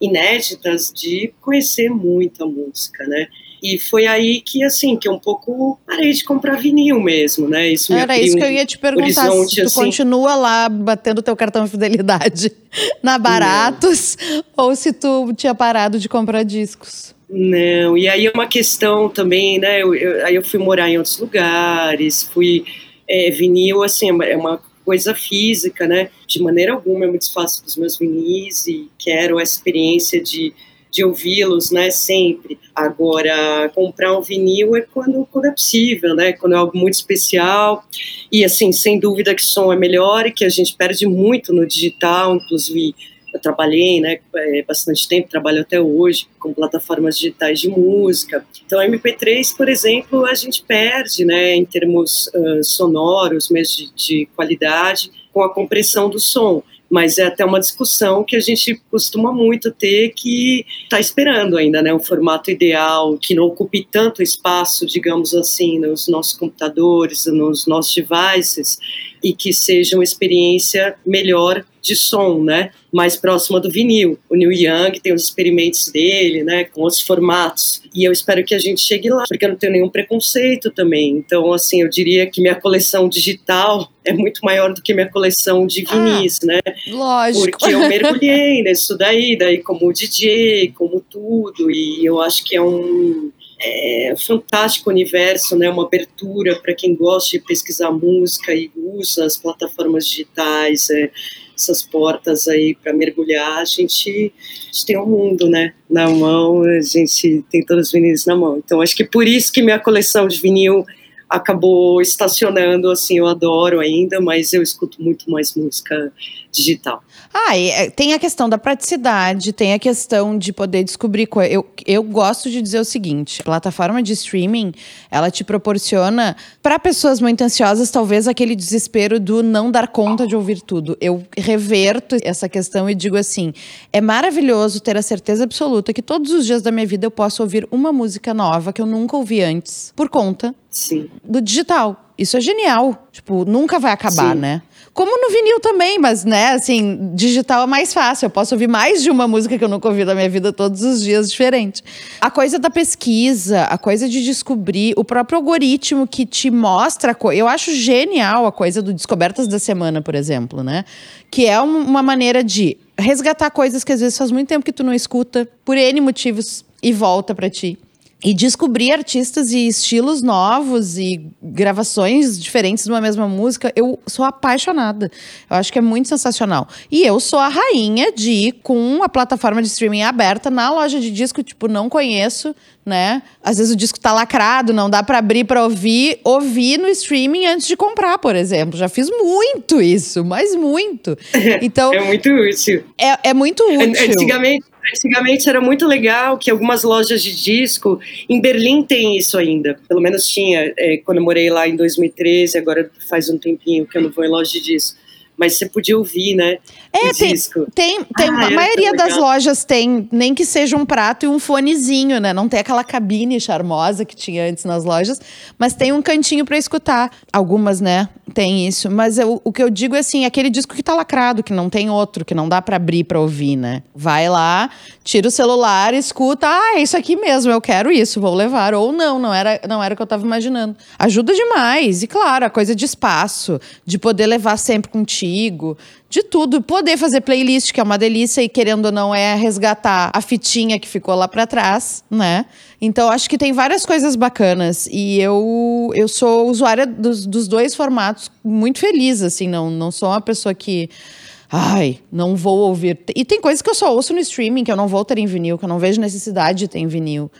inéditas de conhecer muita música, né? E foi aí que, assim, que eu um pouco parei de comprar vinil mesmo, né? Isso Era isso que eu ia te perguntar, se tu assim, continua lá batendo teu cartão de fidelidade na Baratos, não. ou se tu tinha parado de comprar discos. Não, e aí é uma questão também, né? Eu, eu, aí eu fui morar em outros lugares, fui. É, vinil, assim, é uma coisa física, né? De maneira alguma eu me desfaço dos meus vinis e quero a experiência de, de ouvi-los, né? Sempre. Agora, comprar um vinil é quando, quando é possível, né? Quando é algo muito especial. E, assim, sem dúvida que som é melhor e que a gente perde muito no digital, inclusive eu trabalhei, né, é, bastante tempo, trabalho até hoje com plataformas digitais de música. Então, MP3, por exemplo, a gente perde, né, em termos uh, sonoros, mesmo de, de qualidade, com a compressão do som mas é até uma discussão que a gente costuma muito ter que está esperando ainda, né, um formato ideal que não ocupe tanto espaço, digamos assim, nos nossos computadores, nos nossos devices e que seja uma experiência melhor de som, né? Mais próxima do vinil. O Neil Young tem os experimentos dele, né? Com outros formatos. E eu espero que a gente chegue lá, porque eu não tenho nenhum preconceito também. Então, assim, eu diria que minha coleção digital é muito maior do que minha coleção de vinis, ah, né? Lógico. Porque eu mergulhei nisso daí, daí como DJ, como tudo. E eu acho que é um é fantástico universo, né? Uma abertura para quem gosta de pesquisar música e usa as plataformas digitais, é, essas portas aí para mergulhar. A gente, a gente, tem um mundo, né? Na mão, a gente tem todos os vinis na mão. Então, acho que por isso que minha coleção de vinil acabou estacionando, assim, eu adoro ainda, mas eu escuto muito mais música digital. Ah, é, tem a questão da praticidade, tem a questão de poder descobrir. Eu, eu gosto de dizer o seguinte: a plataforma de streaming ela te proporciona, para pessoas muito ansiosas, talvez aquele desespero do não dar conta de ouvir tudo. Eu reverto essa questão e digo assim: é maravilhoso ter a certeza absoluta que todos os dias da minha vida eu posso ouvir uma música nova que eu nunca ouvi antes, por conta Sim. do digital. Isso é genial. Tipo, nunca vai acabar, Sim. né? Como no vinil também, mas, né, assim, digital é mais fácil. Eu posso ouvir mais de uma música que eu nunca ouvi na minha vida todos os dias diferente. A coisa da pesquisa, a coisa de descobrir, o próprio algoritmo que te mostra. Eu acho genial a coisa do Descobertas da Semana, por exemplo, né? Que é uma maneira de resgatar coisas que às vezes faz muito tempo que tu não escuta, por N motivos, e volta para ti e descobrir artistas e estilos novos e gravações diferentes de uma mesma música, eu sou apaixonada. Eu acho que é muito sensacional. E eu sou a rainha de ir com a plataforma de streaming aberta na loja de disco, tipo, não conheço, né? Às vezes o disco tá lacrado, não dá para abrir para ouvir, ouvir no streaming antes de comprar, por exemplo. Já fiz muito isso, mas muito. Então, é muito útil. É, é muito útil. Antigamente Antigamente era muito legal que algumas lojas de disco, em Berlim tem isso ainda, pelo menos tinha, é, quando eu morei lá em 2013, agora faz um tempinho que eu não vou em loja de disco mas você podia ouvir, né? É, tem, disco. tem, tem ah, a maioria das lojas tem, nem que seja um prato e um fonezinho, né? Não tem aquela cabine charmosa que tinha antes nas lojas, mas tem um cantinho para escutar. Algumas, né, tem isso, mas eu, o que eu digo é assim, aquele disco que tá lacrado, que não tem outro, que não dá para abrir para ouvir, né? Vai lá, tira o celular, escuta, ah, é isso aqui mesmo, eu quero isso, vou levar ou não, não era, não era o que eu tava imaginando. Ajuda demais. E claro, a coisa de espaço, de poder levar sempre contigo contigo, de tudo. Poder fazer playlist, que é uma delícia, e querendo ou não, é resgatar a fitinha que ficou lá para trás, né? Então, acho que tem várias coisas bacanas. E eu, eu sou usuária dos, dos dois formatos, muito feliz, assim, não, não sou uma pessoa que. Ai, não vou ouvir. E tem coisas que eu só ouço no streaming, que eu não vou ter em vinil, que eu não vejo necessidade de ter em vinil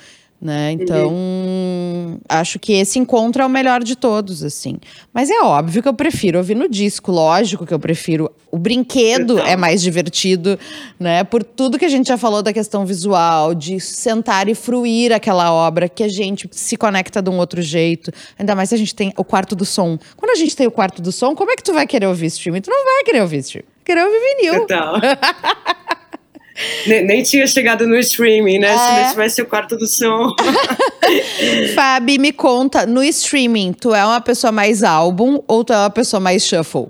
né? Então, uhum. acho que esse encontro é o melhor de todos, assim. Mas é óbvio que eu prefiro ouvir no disco, lógico que eu prefiro. O brinquedo é mais divertido, né? Por tudo que a gente já falou da questão visual, de sentar e fruir aquela obra, que a gente se conecta de um outro jeito. Ainda mais se a gente tem o quarto do som. Quando a gente tem o quarto do som, como é que tu vai querer ouvir streaming? Tu não vai querer ouvir streaming. Querer ouvir vinil. Total. Nem, nem, tinha chegado no streaming, né? É. Se não tivesse o quarto do som. Fabi, me conta, no streaming, tu é uma pessoa mais álbum ou tu é uma pessoa mais shuffle?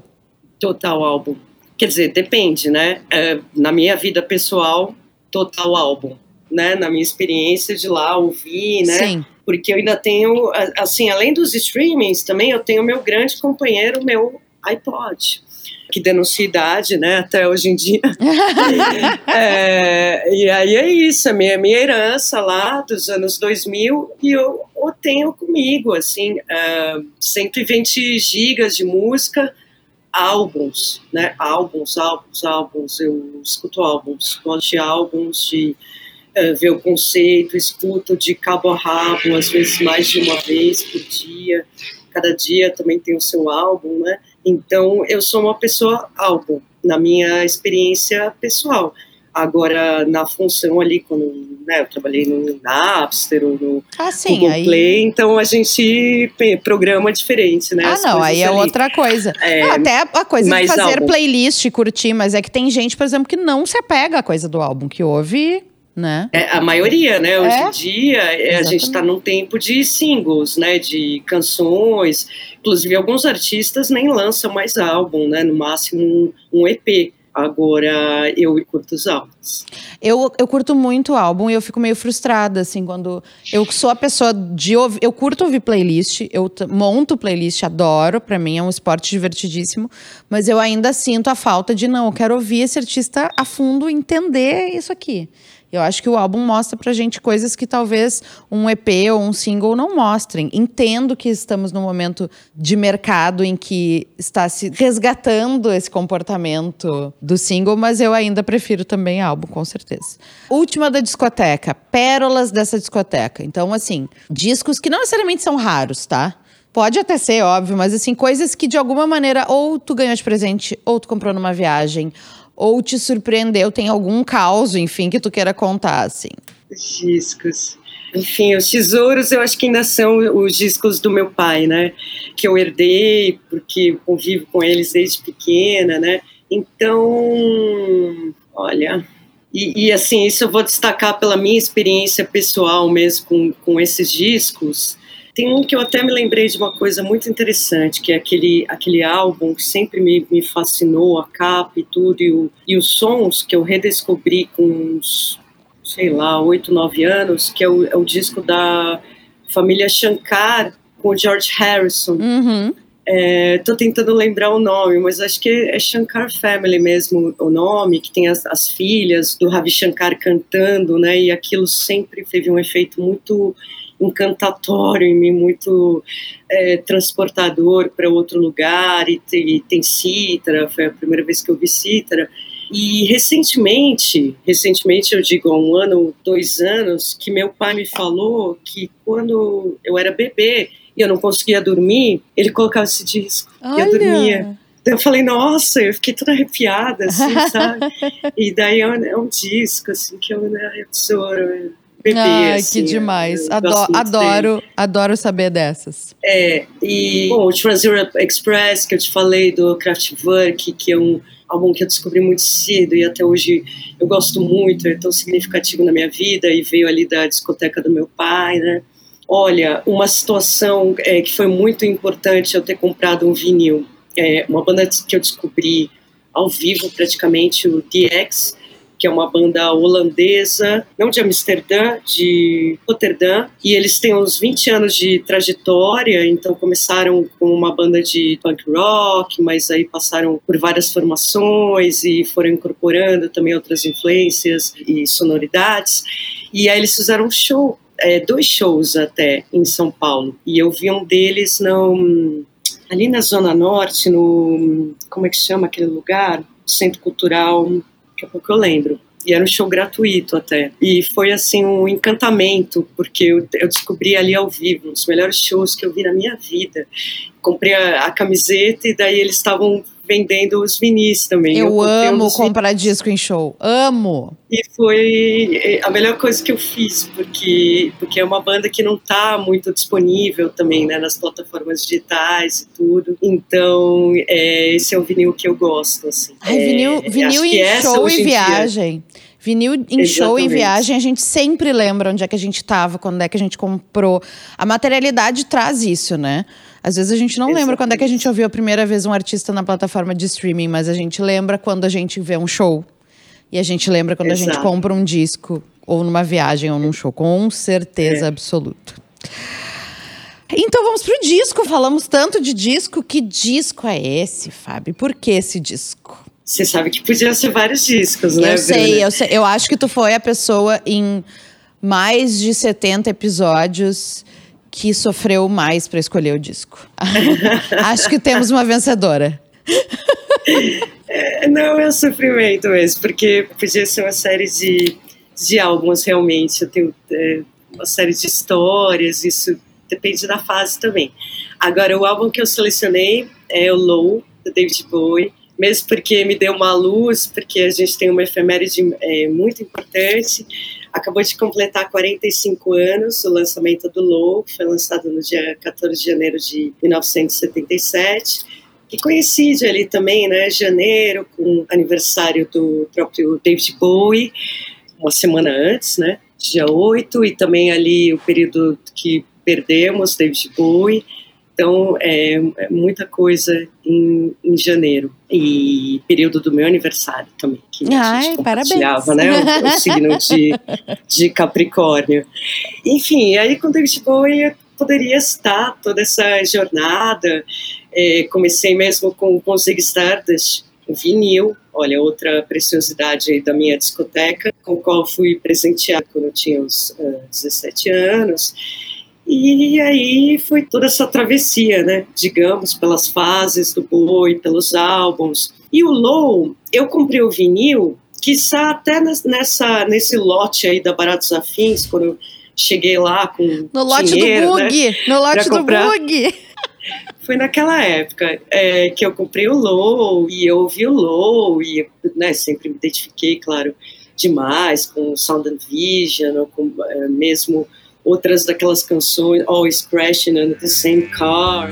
Total álbum. Quer dizer, depende, né? É, na minha vida pessoal, total álbum. Né? Na minha experiência de lá ouvir, né? Sim. Porque eu ainda tenho, assim, além dos streamings, também eu tenho meu grande companheiro, meu iPod que denuncia idade, né, até hoje em dia. é, e aí é isso, a minha, minha herança lá dos anos 2000 e eu o tenho comigo, assim, uh, 120 gigas de música, álbuns, né, álbuns, álbuns, álbuns, eu escuto álbuns, gosto de álbuns, de uh, ver o conceito, escuto de cabo a rabo, às vezes mais de uma vez por dia, cada dia também tem o seu álbum, né, então, eu sou uma pessoa álbum, na minha experiência pessoal. Agora, na função ali, quando né, eu trabalhei no Napster ou no ah, sim, Google aí... Play, então a gente programa diferente, né? Ah, não, aí é ali. outra coisa. É, ah, até a coisa de fazer álbum. playlist curtir, mas é que tem gente, por exemplo, que não se apega à coisa do álbum, que ouve né? É, a maioria, né? Hoje é? em dia, é, a gente está num tempo de singles, né? De canções. Inclusive, alguns artistas nem lançam mais álbum, né? No máximo um, um EP. Agora, eu curto os álbuns. Eu, eu curto muito álbum e eu fico meio frustrada, assim, quando. Eu sou a pessoa de ouvir. Eu curto ouvir playlist, eu monto playlist, adoro, para mim é um esporte divertidíssimo, mas eu ainda sinto a falta de, não, eu quero ouvir esse artista a fundo, entender isso aqui. Eu acho que o álbum mostra pra gente coisas que talvez um EP ou um single não mostrem. Entendo que estamos num momento de mercado em que está se resgatando esse comportamento do single, mas eu ainda prefiro também álbum, com certeza. Última da discoteca, pérolas dessa discoteca. Então, assim, discos que não necessariamente são raros, tá? Pode até ser, óbvio, mas assim, coisas que de alguma maneira ou tu ganhou de presente, ou tu comprou numa viagem, ou te surpreendeu, tem algum caos, enfim, que tu queira contar, assim? Os discos. Enfim, os tesouros eu acho que ainda são os discos do meu pai, né? Que eu herdei, porque convivo com eles desde pequena, né? Então, olha. E, e assim, isso eu vou destacar pela minha experiência pessoal mesmo com, com esses discos tem um que eu até me lembrei de uma coisa muito interessante, que é aquele, aquele álbum que sempre me, me fascinou, a capa e tudo, e, o, e os sons que eu redescobri com uns, sei lá, oito, nove anos, que é o, é o disco da família Shankar com o George Harrison. Uhum. É, tô tentando lembrar o nome, mas acho que é Shankar Family mesmo o nome, que tem as, as filhas do Ravi Shankar cantando, né? E aquilo sempre teve um efeito muito encantatório em mim, muito é, transportador para outro lugar, e, e tem cítara, foi a primeira vez que eu vi cítara. E recentemente, recentemente eu digo há um ano, dois anos, que meu pai me falou que quando eu era bebê e eu não conseguia dormir, ele colocava esse disco Olha. e eu dormia. Eu falei, nossa, eu fiquei toda arrepiada, assim, sabe? e daí é um, é um, disco, assim, que eu, né, eu tesouro bebê. Ai, assim, que demais. Adoro, adoro, adoro saber dessas. É, e bom, o Trans-Europe Express, que eu te falei, do Kraftwerk, que é um álbum que eu descobri muito cedo e até hoje eu gosto muito, é tão significativo na minha vida e veio ali da discoteca do meu pai, né? Olha, uma situação é, que foi muito importante eu ter comprado um vinil. É, uma banda que eu descobri ao vivo praticamente, o DX, que é uma banda holandesa, não de Amsterdã, de Rotterdam, e eles têm uns 20 anos de trajetória, então começaram com uma banda de punk rock, mas aí passaram por várias formações e foram incorporando também outras influências e sonoridades. E aí eles fizeram um show, é, dois shows até em São Paulo, e eu vi um deles no, ali na Zona Norte, no. Como é que chama aquele lugar? Centro Cultural daqui a pouco eu lembro. E era um show gratuito até. E foi assim um encantamento, porque eu, eu descobri ali ao vivo os melhores shows que eu vi na minha vida. Comprei a, a camiseta e daí eles estavam vendendo os vinis também. Eu, eu amo comprar vinis. disco em show. Amo! E foi a melhor coisa que eu fiz, porque, porque é uma banda que não está muito disponível também, né, nas plataformas digitais e tudo. Então, é, esse é o vinil que eu gosto, assim. Ai, vinil, é, vinil em show e viagem. Dia, Vinil em Exatamente. show e viagem, a gente sempre lembra onde é que a gente estava, quando é que a gente comprou. A materialidade traz isso, né? Às vezes a gente não Exatamente. lembra quando é que a gente ouviu a primeira vez um artista na plataforma de streaming, mas a gente lembra quando a gente vê um show. E a gente lembra quando Exato. a gente compra um disco, ou numa viagem, ou num show, com certeza é. absoluta. Então vamos pro disco. Falamos tanto de disco. Que disco é esse, Fábio? Por que esse disco? Você sabe que podia ser vários discos, né? Eu sei, eu sei. Eu acho que tu foi a pessoa em mais de 70 episódios que sofreu mais para escolher o disco. Acho que temos uma vencedora. É, não é um sofrimento mesmo, porque podia ser uma série de, de álbuns realmente. Eu tenho é, uma série de histórias, isso depende da fase também. Agora, o álbum que eu selecionei é o Low, do David Bowie, mesmo porque me deu uma luz, porque a gente tem uma efeméride é, muito importante acabou de completar 45 anos o lançamento do Low, que foi lançado no dia 14 de janeiro de 1977, que coincide ali também, né, janeiro, com o aniversário do próprio David Bowie, uma semana antes, né, dia 8, e também ali o período que perdemos David Bowie, então, é, é muita coisa em, em, janeiro. E período do meu aniversário também, que Ai, a gente compartilhava, parabéns. né? O, o signo de, de Capricórnio. Enfim, aí com David Bowie poderia estar toda essa jornada. É, comecei mesmo com, com Zig Stardust, o vinil, olha, outra preciosidade da minha discoteca, com o qual fui presenteada quando eu tinha uns uh, 17 anos. E aí foi toda essa travessia, né? Digamos, pelas fases do boi, pelos álbuns. E o Low, eu comprei o vinil, quiçá até nessa, nesse lote aí da Baratos Afins, quando eu cheguei lá com No lote dinheiro, do Bug! Né, no lote do Bug! Foi naquela época é, que eu comprei o Low e eu ouvi o Low e né, sempre me identifiquei, claro, demais com Sound and Vision, ou com é, mesmo outras daquelas canções, Always Crashing in the Same Car.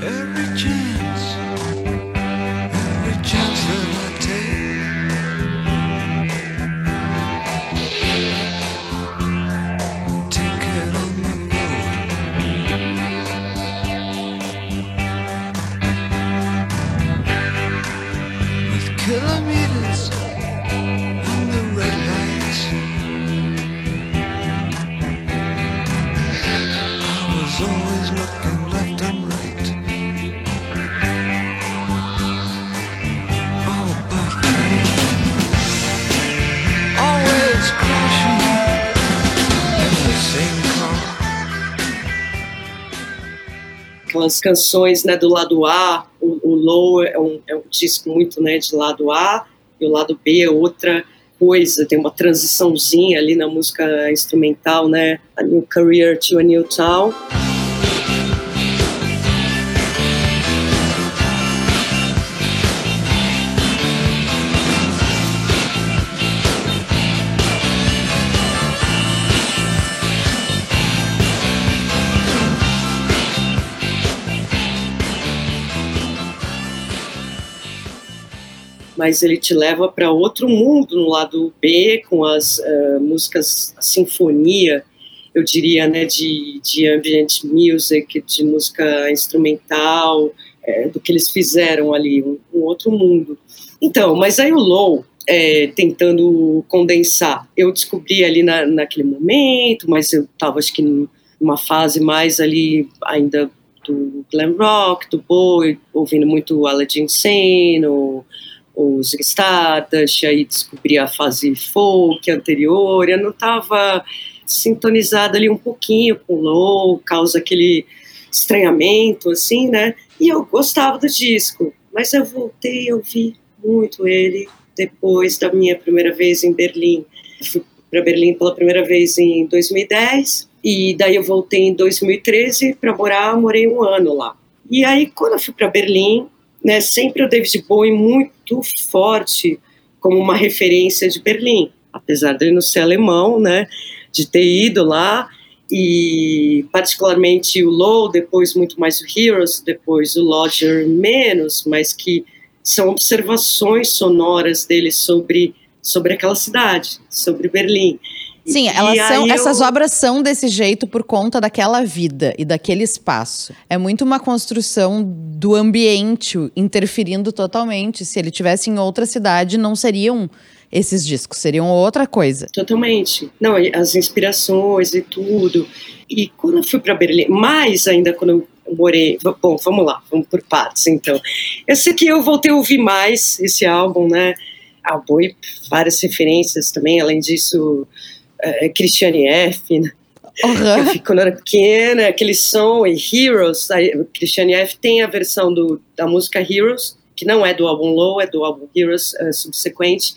Aquelas canções né, do lado A, o, o Low é um, é um disco muito né, de lado A, e o lado B é outra coisa, tem uma transiçãozinha ali na música instrumental, né? A New Career to a New Town. Mas ele te leva para outro mundo no lado B, com as uh, músicas, a sinfonia, eu diria, né, de, de ambient music, de música instrumental, é, do que eles fizeram ali, um, um, outro mundo. Então, mas aí o Low, é, tentando condensar, eu descobri ali na, naquele momento, mas eu estava, acho que, numa fase mais ali, ainda do glam rock, do boy, ouvindo muito Aladdin Sane, ou os Stardust, aí descobri a fase folk anterior, eu não estava sintonizada ali um pouquinho com o low, causa aquele estranhamento, assim, né? E eu gostava do disco, mas eu voltei a ouvir muito ele depois da minha primeira vez em Berlim. fui para Berlim pela primeira vez em 2010 e daí eu voltei em 2013 para morar, morei um ano lá. E aí quando eu fui para Berlim, né, sempre o David Bowie muito forte como uma referência de Berlim, apesar dele não ser alemão, né, de ter ido lá e particularmente o Low, depois muito mais o Heroes, depois o Lodger menos, mas que são observações sonoras dele sobre sobre aquela cidade, sobre Berlim. Sim, elas são, essas obras são desse jeito por conta daquela vida e daquele espaço. É muito uma construção do ambiente interferindo totalmente. Se ele tivesse em outra cidade, não seriam esses discos, seriam outra coisa. Totalmente. Não, as inspirações e tudo. E quando eu fui para Berlim, mais ainda quando eu morei. Bom, vamos lá, vamos por partes então. Eu sei que eu voltei a ouvir mais esse álbum, né? Ah, boi, várias referências também, além disso é, Christiane F. Né? Uhum. Eu fico, quando era pequena, aquele som e Heroes. A Christiane F. tem a versão do, da música Heroes, que não é do álbum Low, é do álbum Heroes é, subsequente,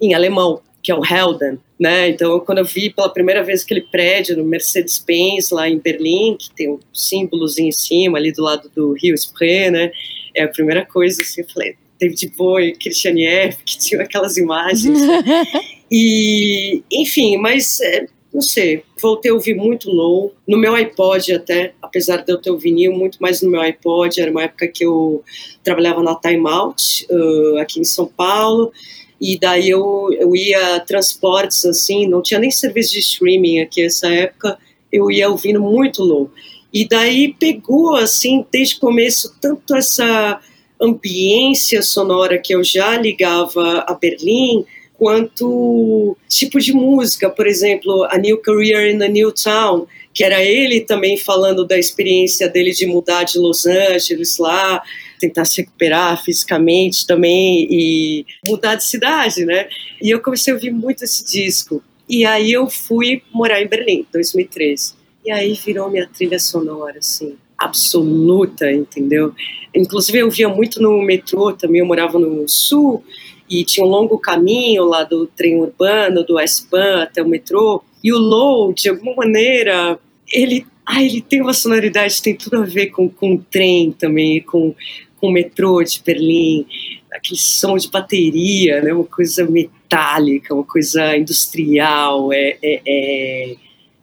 em alemão, que é o Helden. Né? Então, quando eu vi pela primeira vez aquele prédio no Mercedes-Benz, lá em Berlim, que tem um símbolozinho em cima, ali do lado do Rio Spree, né? é a primeira coisa, assim, eu falei, David Bowie, Christiane F., que tinham aquelas imagens. e, enfim, mas é, não sei, voltei a ouvir muito low, no meu iPod até, apesar de eu ter o vinil, muito mais no meu iPod, era uma época que eu trabalhava na Time Out, uh, aqui em São Paulo, e daí eu, eu ia transportes, assim, não tinha nem serviço de streaming aqui nessa época, eu ia ouvindo muito low. E daí pegou, assim, desde o começo, tanto essa ambiência sonora que eu já ligava a Berlim, quanto tipo de música, por exemplo, A New Career in a New Town, que era ele também falando da experiência dele de mudar de Los Angeles lá, tentar se recuperar fisicamente também e mudar de cidade, né? E eu comecei a ouvir muito esse disco. E aí eu fui morar em Berlim, 2013. E aí virou minha trilha sonora, assim, absoluta, entendeu? Inclusive eu via muito no metrô também, eu morava no sul e tinha um longo caminho lá do trem urbano, do S-Bahn até o metrô. E o Low, de alguma maneira, ele, ah, ele tem uma sonoridade, tem tudo a ver com, com o trem também, com, com o metrô de Berlim, aquele som de bateria, né, uma coisa metálica, uma coisa industrial, é, é, é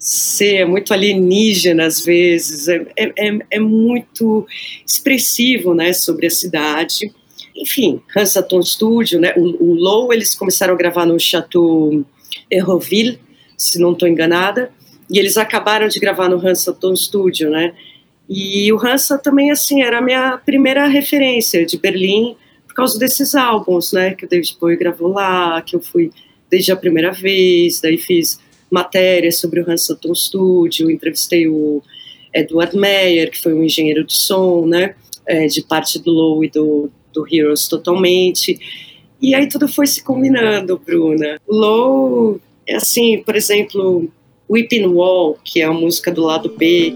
ser é muito alienígena às vezes, é, é, é, é muito expressivo né, sobre a cidade. Enfim, Hansaton Studio, né, o, o Low, eles começaram a gravar no Chateau Erroville, se não estou enganada, e eles acabaram de gravar no Hansaton Studio, né, e o Hansa também, assim, era a minha primeira referência de Berlim, por causa desses álbuns, né, que o David Bowie gravou lá, que eu fui desde a primeira vez, daí fiz matérias sobre o Hansaton Studio, entrevistei o Edward Meyer, que foi um engenheiro de som, né, é, de parte do Low e do, do Heroes totalmente, e aí tudo foi se combinando, Bruna. Low, assim, por exemplo, Weeping Wall, que é a música do lado B,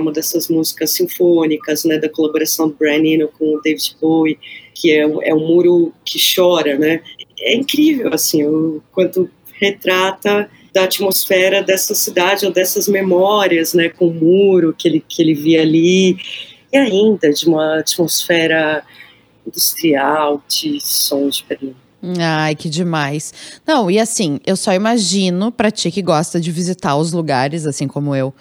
uma dessas músicas sinfônicas, né, da colaboração do Brian Eno com o David Bowie, que é, é o muro que chora, né? É incrível, assim, o quanto retrata da atmosfera dessa cidade ou dessas memórias, né, com o muro que ele que ele via ali e ainda de uma atmosfera industrial de som de Berlim. Ai, que demais. Não, e assim, eu só imagino para ti que gosta de visitar os lugares, assim como eu,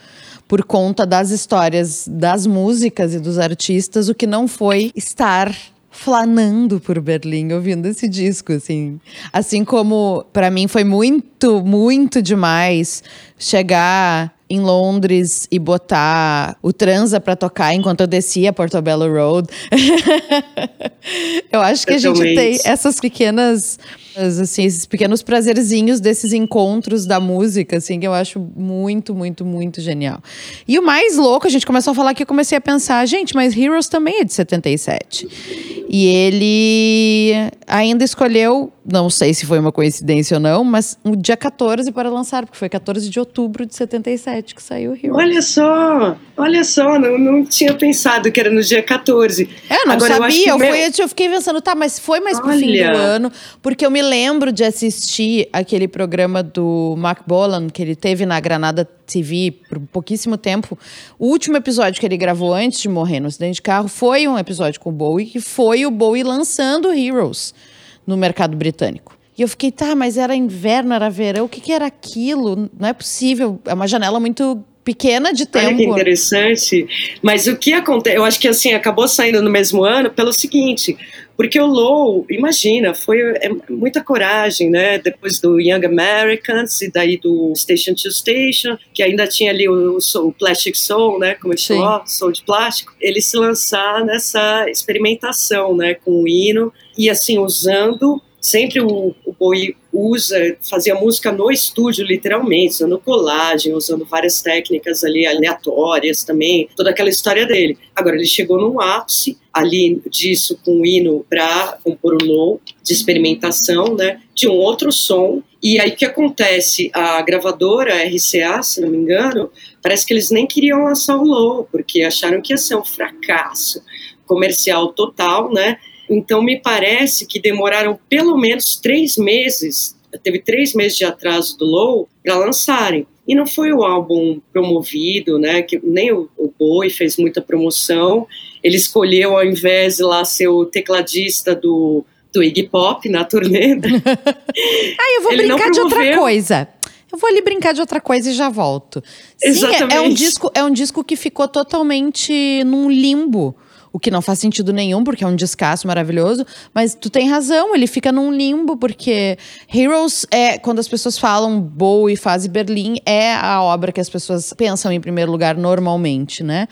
por conta das histórias das músicas e dos artistas, o que não foi estar flanando por Berlim ouvindo esse disco, assim. Assim como para mim foi muito, muito demais chegar em Londres e botar o transa para tocar enquanto eu descia Portobello Road. eu acho que a gente tem essas pequenas assim, esses pequenos prazerzinhos desses encontros da música, assim, que eu acho muito, muito, muito genial. E o mais louco, a gente começou a falar que eu comecei a pensar, gente, mas Heroes também é de 77. E ele ainda escolheu, não sei se foi uma coincidência ou não, mas o dia 14 para lançar, porque foi 14 de outubro de 77 que saiu Heroes. Olha só, olha só, não, não tinha pensado que era no dia 14. É, eu não Agora, sabia, eu, eu, fui, eu fiquei pensando, tá, mas foi mais pro olha. fim do ano, porque eu me lembro de assistir aquele programa do Mark Bolan, que ele teve na Granada TV por pouquíssimo tempo. O último episódio que ele gravou antes de morrer no acidente de carro foi um episódio com o Bowie, que foi o Bowie lançando Heroes no mercado britânico. E eu fiquei, tá, mas era inverno, era verão, o que, que era aquilo? Não é possível. É uma janela muito pequena de tempo. Olha que interessante. Mas o que acontece? Eu acho que assim acabou saindo no mesmo ano pelo seguinte, porque o Low, imagina, foi é, muita coragem, né? Depois do Young Americans e daí do Station to Station, que ainda tinha ali o, o Plastic Soul, né? Como ele chamou, Soul de plástico. Ele se lançar nessa experimentação, né? Com o hino e assim usando sempre o, o Bowie usa, fazia música no estúdio, literalmente, usando colagem, usando várias técnicas ali aleatórias também, toda aquela história dele. Agora, ele chegou num ápice ali disso com o hino para compor o low, de experimentação, né, de um outro som. E aí o que acontece? A gravadora RCA, se não me engano, parece que eles nem queriam lançar o low, porque acharam que ia ser um fracasso comercial total, né? Então, me parece que demoraram pelo menos três meses, teve três meses de atraso do Low para lançarem. E não foi o álbum promovido, né? Que nem o, o Boi fez muita promoção. Ele escolheu, ao invés de lá ser o tecladista do, do Iggy Pop na turnê. ah, eu vou brincar de outra coisa. eu vou ali brincar de outra coisa e já volto. Sim, Exatamente. É, é um disco, é um disco que ficou totalmente num limbo. O que não faz sentido nenhum, porque é um descasso maravilhoso. Mas tu tem razão, ele fica num limbo, porque Heroes é, quando as pessoas falam Bowie, fase Berlim, é a obra que as pessoas pensam em primeiro lugar normalmente, né?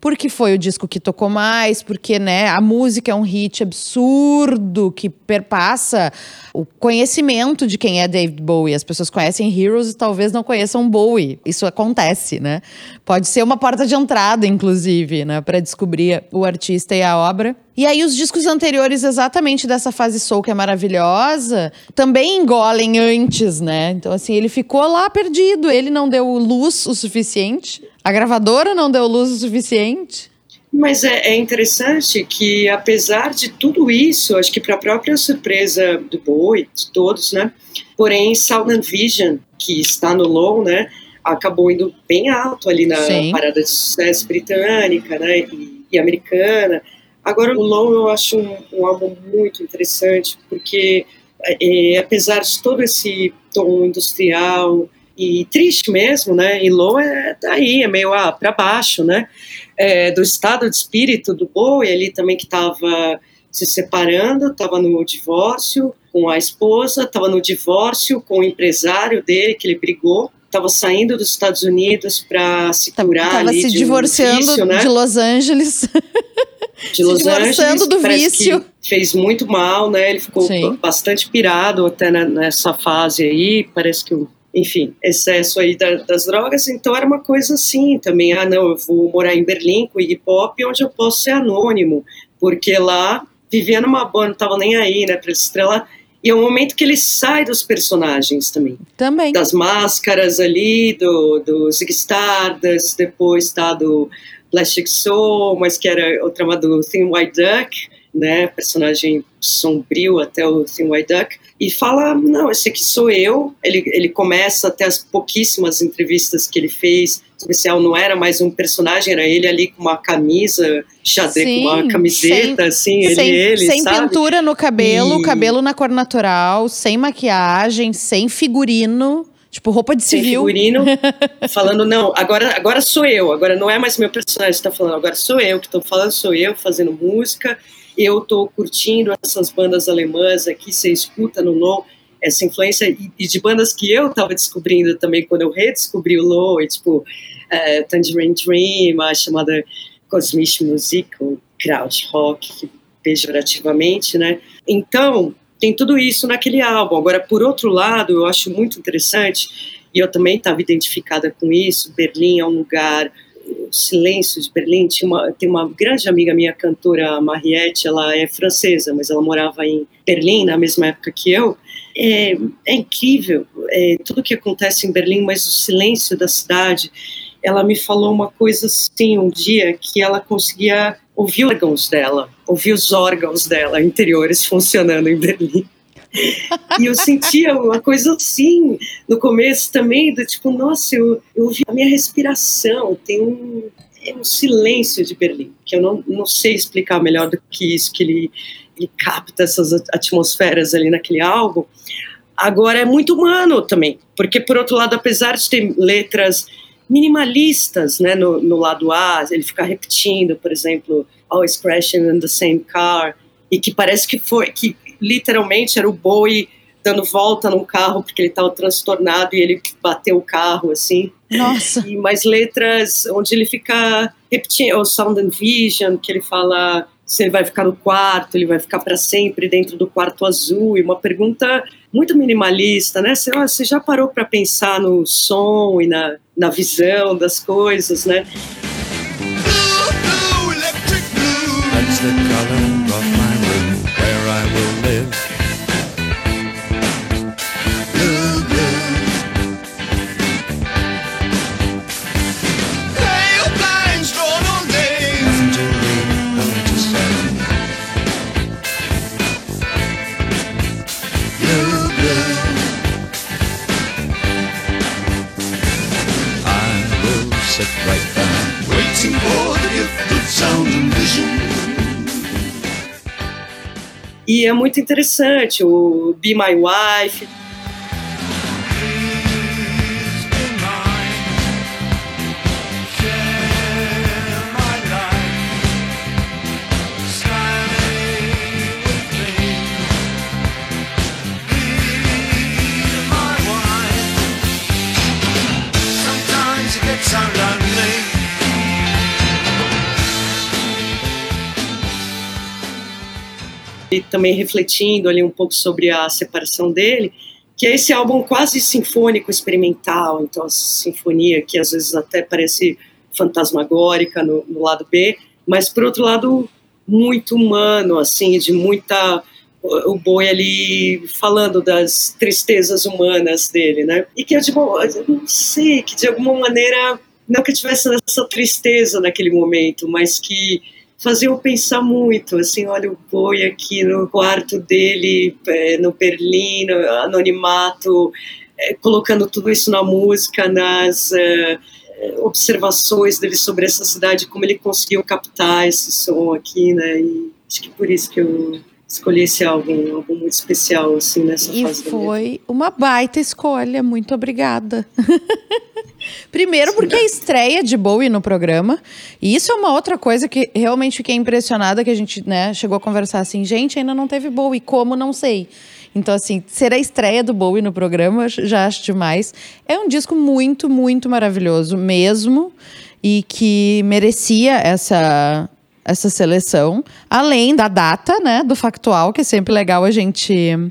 Porque foi o disco que tocou mais, porque né, a música é um hit absurdo que perpassa o conhecimento de quem é David Bowie. As pessoas conhecem Heroes e talvez não conheçam Bowie. Isso acontece, né? Pode ser uma porta de entrada, inclusive, né, para descobrir o artista e a obra. E aí os discos anteriores, exatamente dessa fase soul que é maravilhosa, também engolem antes, né? Então assim, ele ficou lá perdido, ele não deu luz o suficiente a gravadora não deu luz o suficiente? Mas é, é interessante que, apesar de tudo isso, acho que para a própria surpresa do Bowie, de todos, né? Porém, Sound and Vision, que está no Low, né? Acabou indo bem alto ali na Sim. parada de sucesso britânica, né? E, e, americana. Agora, o Low eu acho um, um álbum muito interessante, porque é, é apesar de todo esse tom industrial, e triste mesmo, né? E Low é daí, é meio ah, para baixo, né? É, do estado de espírito do Bowie, ele também que estava se separando, estava no divórcio com a esposa, estava no divórcio com o empresário dele que ele brigou, estava saindo dos Estados Unidos para se curar Estava se divorciando um vício, né? de Los Angeles. De Los Angeles, do vício. fez muito mal, né? Ele ficou Sim. bastante pirado até nessa fase aí. Parece que enfim, excesso aí da, das drogas, então era uma coisa assim também, ah não, eu vou morar em Berlim com hip hop, onde eu posso ser anônimo, porque lá vivia numa banda, não tava nem aí, né, pra estrelar, e é um momento que ele sai dos personagens também. Também. Das máscaras ali, do, do Zig Stardust, depois tá do Plastic Soul, mas que era o trama do Thin White Duck, né, personagem sombrio até o Thin White Duck, e fala, não, esse aqui sou eu. Ele, ele começa até as pouquíssimas entrevistas que ele fez, especial não era mais um personagem, era ele ali com uma camisa xadrez, com uma camiseta, sem, assim, sem, ele, ele, Sem sabe? pintura no cabelo, e... cabelo na cor natural, sem maquiagem, sem figurino. Tipo, roupa de civil. Sem figurino, falando, não, agora, agora sou eu, agora não é mais meu personagem que está falando, agora sou eu que estou falando, sou eu fazendo música, eu estou curtindo essas bandas alemãs aqui, você escuta no Low, essa influência, e, e de bandas que eu estava descobrindo também quando eu redescobri o Low, tipo uh, Tangerine Dream, a chamada Cosmic Music, ou Krautrock, pejorativamente, né? Então, tem tudo isso naquele álbum. Agora, por outro lado, eu acho muito interessante, e eu também estava identificada com isso, Berlim é um lugar silêncio de Berlim. Tinha uma, tem uma grande amiga minha, cantora Mariette, ela é francesa, mas ela morava em Berlim na mesma época que eu. É, é incrível é, tudo que acontece em Berlim, mas o silêncio da cidade. Ela me falou uma coisa assim um dia que ela conseguia ouvir os órgãos dela, ouvir os órgãos dela interiores funcionando em Berlim e eu sentia uma coisa assim, no começo também, do tipo, nossa, eu, eu ouvi a minha respiração, tem um, é um silêncio de Berlim, que eu não, não sei explicar melhor do que isso, que ele, ele capta essas atmosferas ali naquele álbum. Agora é muito humano também, porque por outro lado, apesar de ter letras minimalistas, né, no, no lado A, ele fica repetindo, por exemplo, always crashing in the same car, e que parece que foi que literalmente era o boi dando volta num carro porque ele estava transtornado e ele bateu o carro assim. Nossa. E mais letras onde ele fica repetindo o Sound and Vision, que ele fala se ele vai ficar no quarto, ele vai ficar para sempre dentro do quarto azul, e uma pergunta muito minimalista, né? Você, você já parou para pensar no som e na, na visão das coisas, né? É muito interessante o Be My Wife. Também refletindo ali um pouco sobre a separação dele, que é esse álbum quase sinfônico experimental, então a sinfonia que às vezes até parece fantasmagórica no, no lado B, mas por outro lado muito humano, assim, de muita o Boi ali falando das tristezas humanas dele, né? E que eu, tipo, eu não sei, que de alguma maneira, não que eu tivesse essa tristeza naquele momento, mas que fazia eu pensar muito, assim, olha o Boi aqui no quarto dele, é, no Berlim, no anonimato, é, colocando tudo isso na música, nas... É, observações dele sobre essa cidade, como ele conseguiu captar esse som aqui, né? E acho que por isso que eu escolhi esse álbum, álbum muito especial, assim, nessa e fase. E foi uma baita escolha, muito obrigada. Primeiro porque é a estreia de Bowie no programa, e isso é uma outra coisa que realmente fiquei impressionada, que a gente, né, chegou a conversar assim, gente, ainda não teve Bowie, como, não sei. Então, assim, ser a estreia do Bowie no programa, já acho demais. É um disco muito, muito maravilhoso mesmo, e que merecia essa essa seleção, além da data, né, do factual, que é sempre legal a gente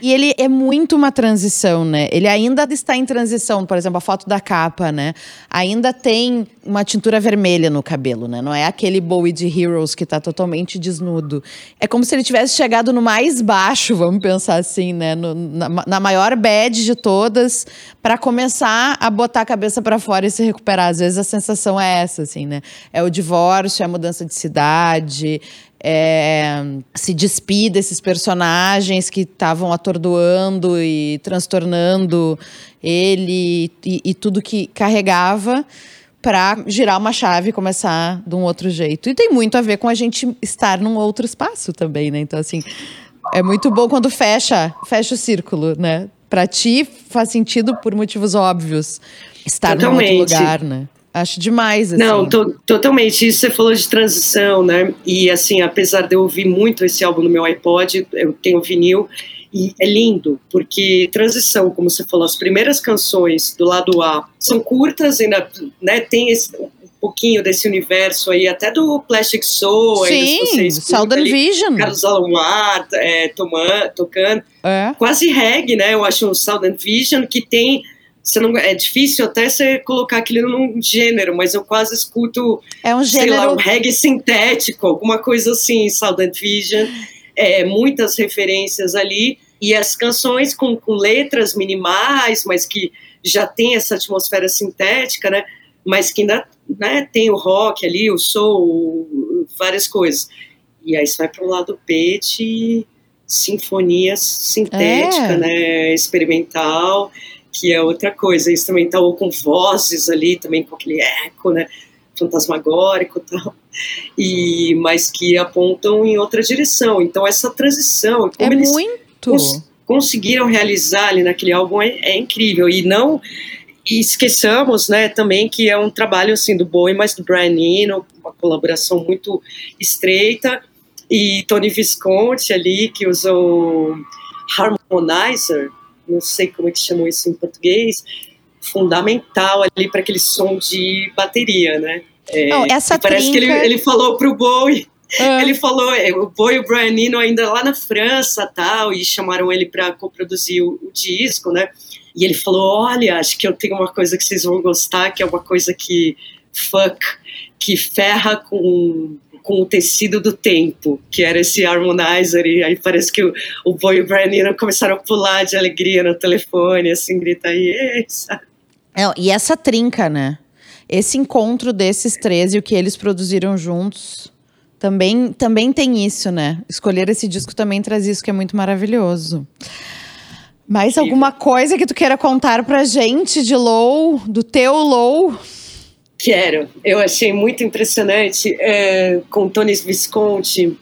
e ele é muito uma transição, né? Ele ainda está em transição, por exemplo, a foto da capa, né? Ainda tem uma tintura vermelha no cabelo, né? Não é aquele Bowie de Heroes que está totalmente desnudo. É como se ele tivesse chegado no mais baixo, vamos pensar assim, né? No, na, na, maior bad de todas, para começar a botar a cabeça para fora e se recuperar. Às vezes a sensação é essa, assim, né? É o divórcio, é a mudança de cidade, é, se despir desses personagens que estavam atordoando e transtornando ele e, e tudo que carregava para girar uma chave e começar de um outro jeito. E tem muito a ver com a gente estar num outro espaço também, né? Então, assim, é muito bom quando fecha, fecha o círculo, né? Para ti faz sentido por motivos óbvios estar Totalmente. num outro lugar, né? Acho demais, assim. Não, to, totalmente. Isso você falou de transição, né? E, assim, apesar de eu ouvir muito esse álbum no meu iPod, eu tenho vinil, e é lindo, porque transição, como você falou, as primeiras canções do lado A são curtas, ainda né, tem esse, um pouquinho desse universo aí, até do Plastic Soul. Sim, Southern Vision. Carlos Alomar é, tocando. É. Quase reggae, né? Eu acho o Southern Vision, que tem você não, é difícil até você colocar aquilo num gênero, mas eu quase escuto, é um gênero... sei lá, um reggae sintético, alguma coisa assim, Southern Vision, é, muitas referências ali, e as canções com, com letras minimais, mas que já tem essa atmosfera sintética, né, mas que ainda né, tem o rock ali, o soul, várias coisas. E aí você vai para o lado B de sinfonia sintética, é. né, experimental, que é outra coisa, instrumental ou com vozes ali, também com aquele eco, né, fantasmagórico e tal, e, mas que apontam em outra direção. Então essa transição, como é eles muito. Cons conseguiram realizar ali naquele álbum é, é incrível, e não e esqueçamos, né, também que é um trabalho assim do Bowie, mas do Brian Eno, uma colaboração muito estreita, e Tony Visconti ali que usou Harmonizer, não sei como é que chamam isso em português, fundamental ali para aquele som de bateria, né? É, não, essa parece trinca... que ele, ele falou pro Bowie, ah. ele falou, é, o Bowie e o Brian Eno ainda lá na França tal, e chamaram ele para coproduzir o, o disco, né? E ele falou, olha, acho que eu tenho uma coisa que vocês vão gostar, que é uma coisa que fuck, que ferra com com o tecido do tempo, que era esse harmonizer, e aí parece que o, o Boy e o Brian começaram a pular de alegria no telefone, assim, grita aí, é, E essa trinca, né? Esse encontro desses três e o que eles produziram juntos também, também tem isso, né? Escolher esse disco também traz isso que é muito maravilhoso. Mais alguma coisa que tu queira contar pra gente de Low, do teu Low? Quero. Eu achei muito impressionante é, com Tony Visconti.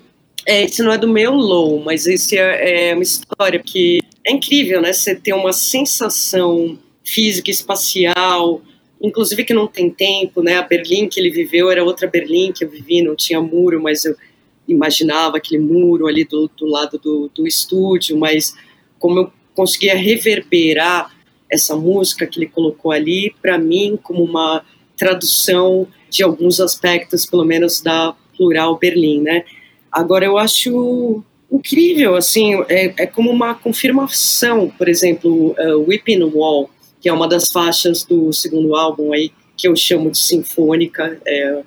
É, esse não é do meu low, mas esse é, é uma história que é incrível, né? Você ter uma sensação física, espacial, inclusive que não tem tempo, né? A Berlim que ele viveu era outra Berlim que eu vivi, não tinha muro, mas eu imaginava aquele muro ali do, do lado do, do estúdio, mas como eu conseguia reverberar essa música que ele colocou ali, para mim, como uma tradução de alguns aspectos, pelo menos da plural Berlim, né? Agora eu acho incrível, assim, é, é como uma confirmação, por exemplo, uh, Whipping Wall, que é uma das faixas do segundo álbum aí, que eu chamo de sinfônica, é,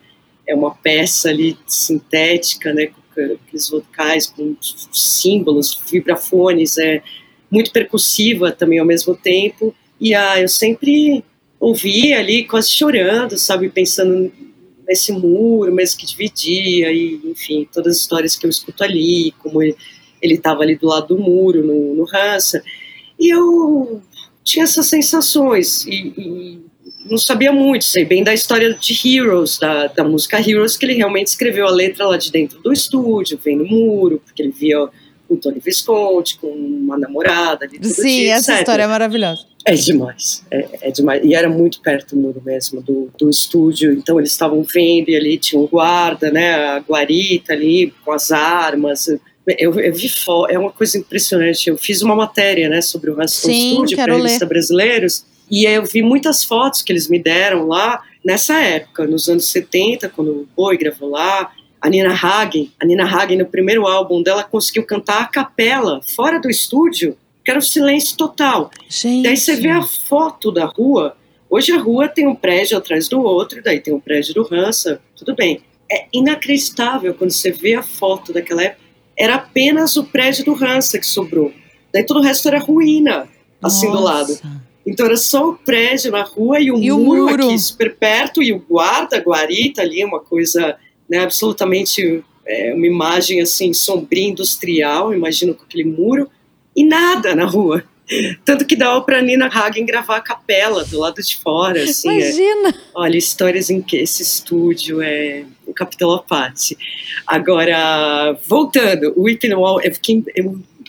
é uma peça ali sintética, né, com aqueles vocais, com símbolos, vibrafones, é muito percussiva também ao mesmo tempo, e ah, eu sempre ouvi ali quase chorando, sabe, pensando nesse muro mesmo que dividia, e enfim, todas as histórias que eu escuto ali, como ele estava ali do lado do muro, no, no Hansa, e eu tinha essas sensações, e, e, não sabia muito, sei bem da história de Heroes, da, da música Heroes, que ele realmente escreveu a letra lá de dentro do estúdio, vendo o muro, porque ele via o Tony Visconti com uma namorada. Ali, Sim, dia, essa etc. história é maravilhosa. É demais, é, é, demais. E era muito perto do muro mesmo, do, do estúdio. Então eles estavam vendo e ali tinha um guarda, né, a guarita ali com as armas. Eu, eu vi é uma coisa impressionante. Eu fiz uma matéria, né, sobre o Raston Studio para revista Brasileiros e eu vi muitas fotos que eles me deram lá nessa época, nos anos 70, quando o Boi gravou lá. A Nina Hagen, a Nina Hagen no primeiro álbum dela conseguiu cantar a capela fora do estúdio que era o silêncio total. Gente. Daí você vê a foto da rua. Hoje a rua tem um prédio atrás do outro, daí tem um prédio do Hansa, tudo bem. É inacreditável quando você vê a foto daquela época. Era apenas o prédio do Hansa que sobrou. Daí todo o resto era ruína, assim Nossa. do lado. Então era só o prédio na rua e o, e muro, o muro, aqui super perto e o guarda, guarita ali, uma coisa né, absolutamente, é, uma imagem assim sombria industrial, imagino com aquele muro e nada na rua. Tanto que dava para Nina Hagen gravar a capela do lado de fora. Assim, é. Imagina! É, olha, histórias em que esse estúdio é o parte. Agora, voltando, o Wall é, é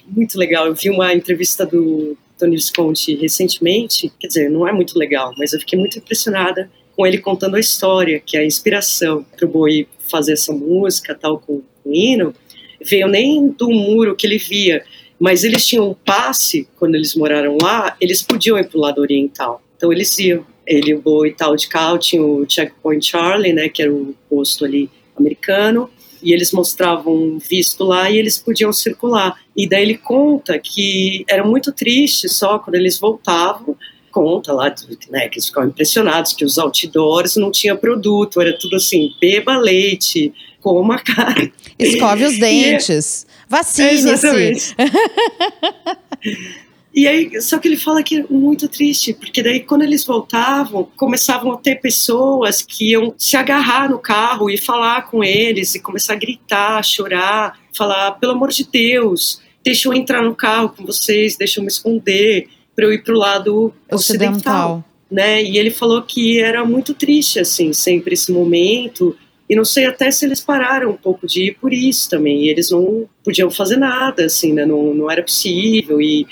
muito legal. Eu vi uma entrevista do Tony Visconti recentemente, quer dizer, não é muito legal, mas eu fiquei muito impressionada com ele contando a história, que é a inspiração para o Boi fazer essa música, tal, com, o hino, veio nem do muro que ele via, mas eles tinham um passe, quando eles moraram lá, eles podiam ir para o lado oriental. Então eles iam. Ele, o Bo e tal de Cal, tinha o Checkpoint Charlie, né, que era o posto ali americano, e eles mostravam visto lá e eles podiam circular. E daí ele conta que era muito triste só quando eles voltavam, conta lá, né, que eles ficavam impressionados que os outdoors não tinha produto, era tudo assim, beba leite, coma carne. Escove os dentes. Vacine-se. E aí, só que ele fala que é muito triste, porque daí quando eles voltavam, começavam a ter pessoas que iam se agarrar no carro e falar com eles e começar a gritar, chorar, falar, pelo amor de Deus, deixa eu entrar no carro com vocês, deixa eu me esconder para eu ir para o lado ocidental. ocidental. Né? E ele falou que era muito triste, assim, sempre esse momento, e não sei até se eles pararam um pouco de ir por isso também. E eles não podiam fazer nada, assim, né? Não, não era possível. E,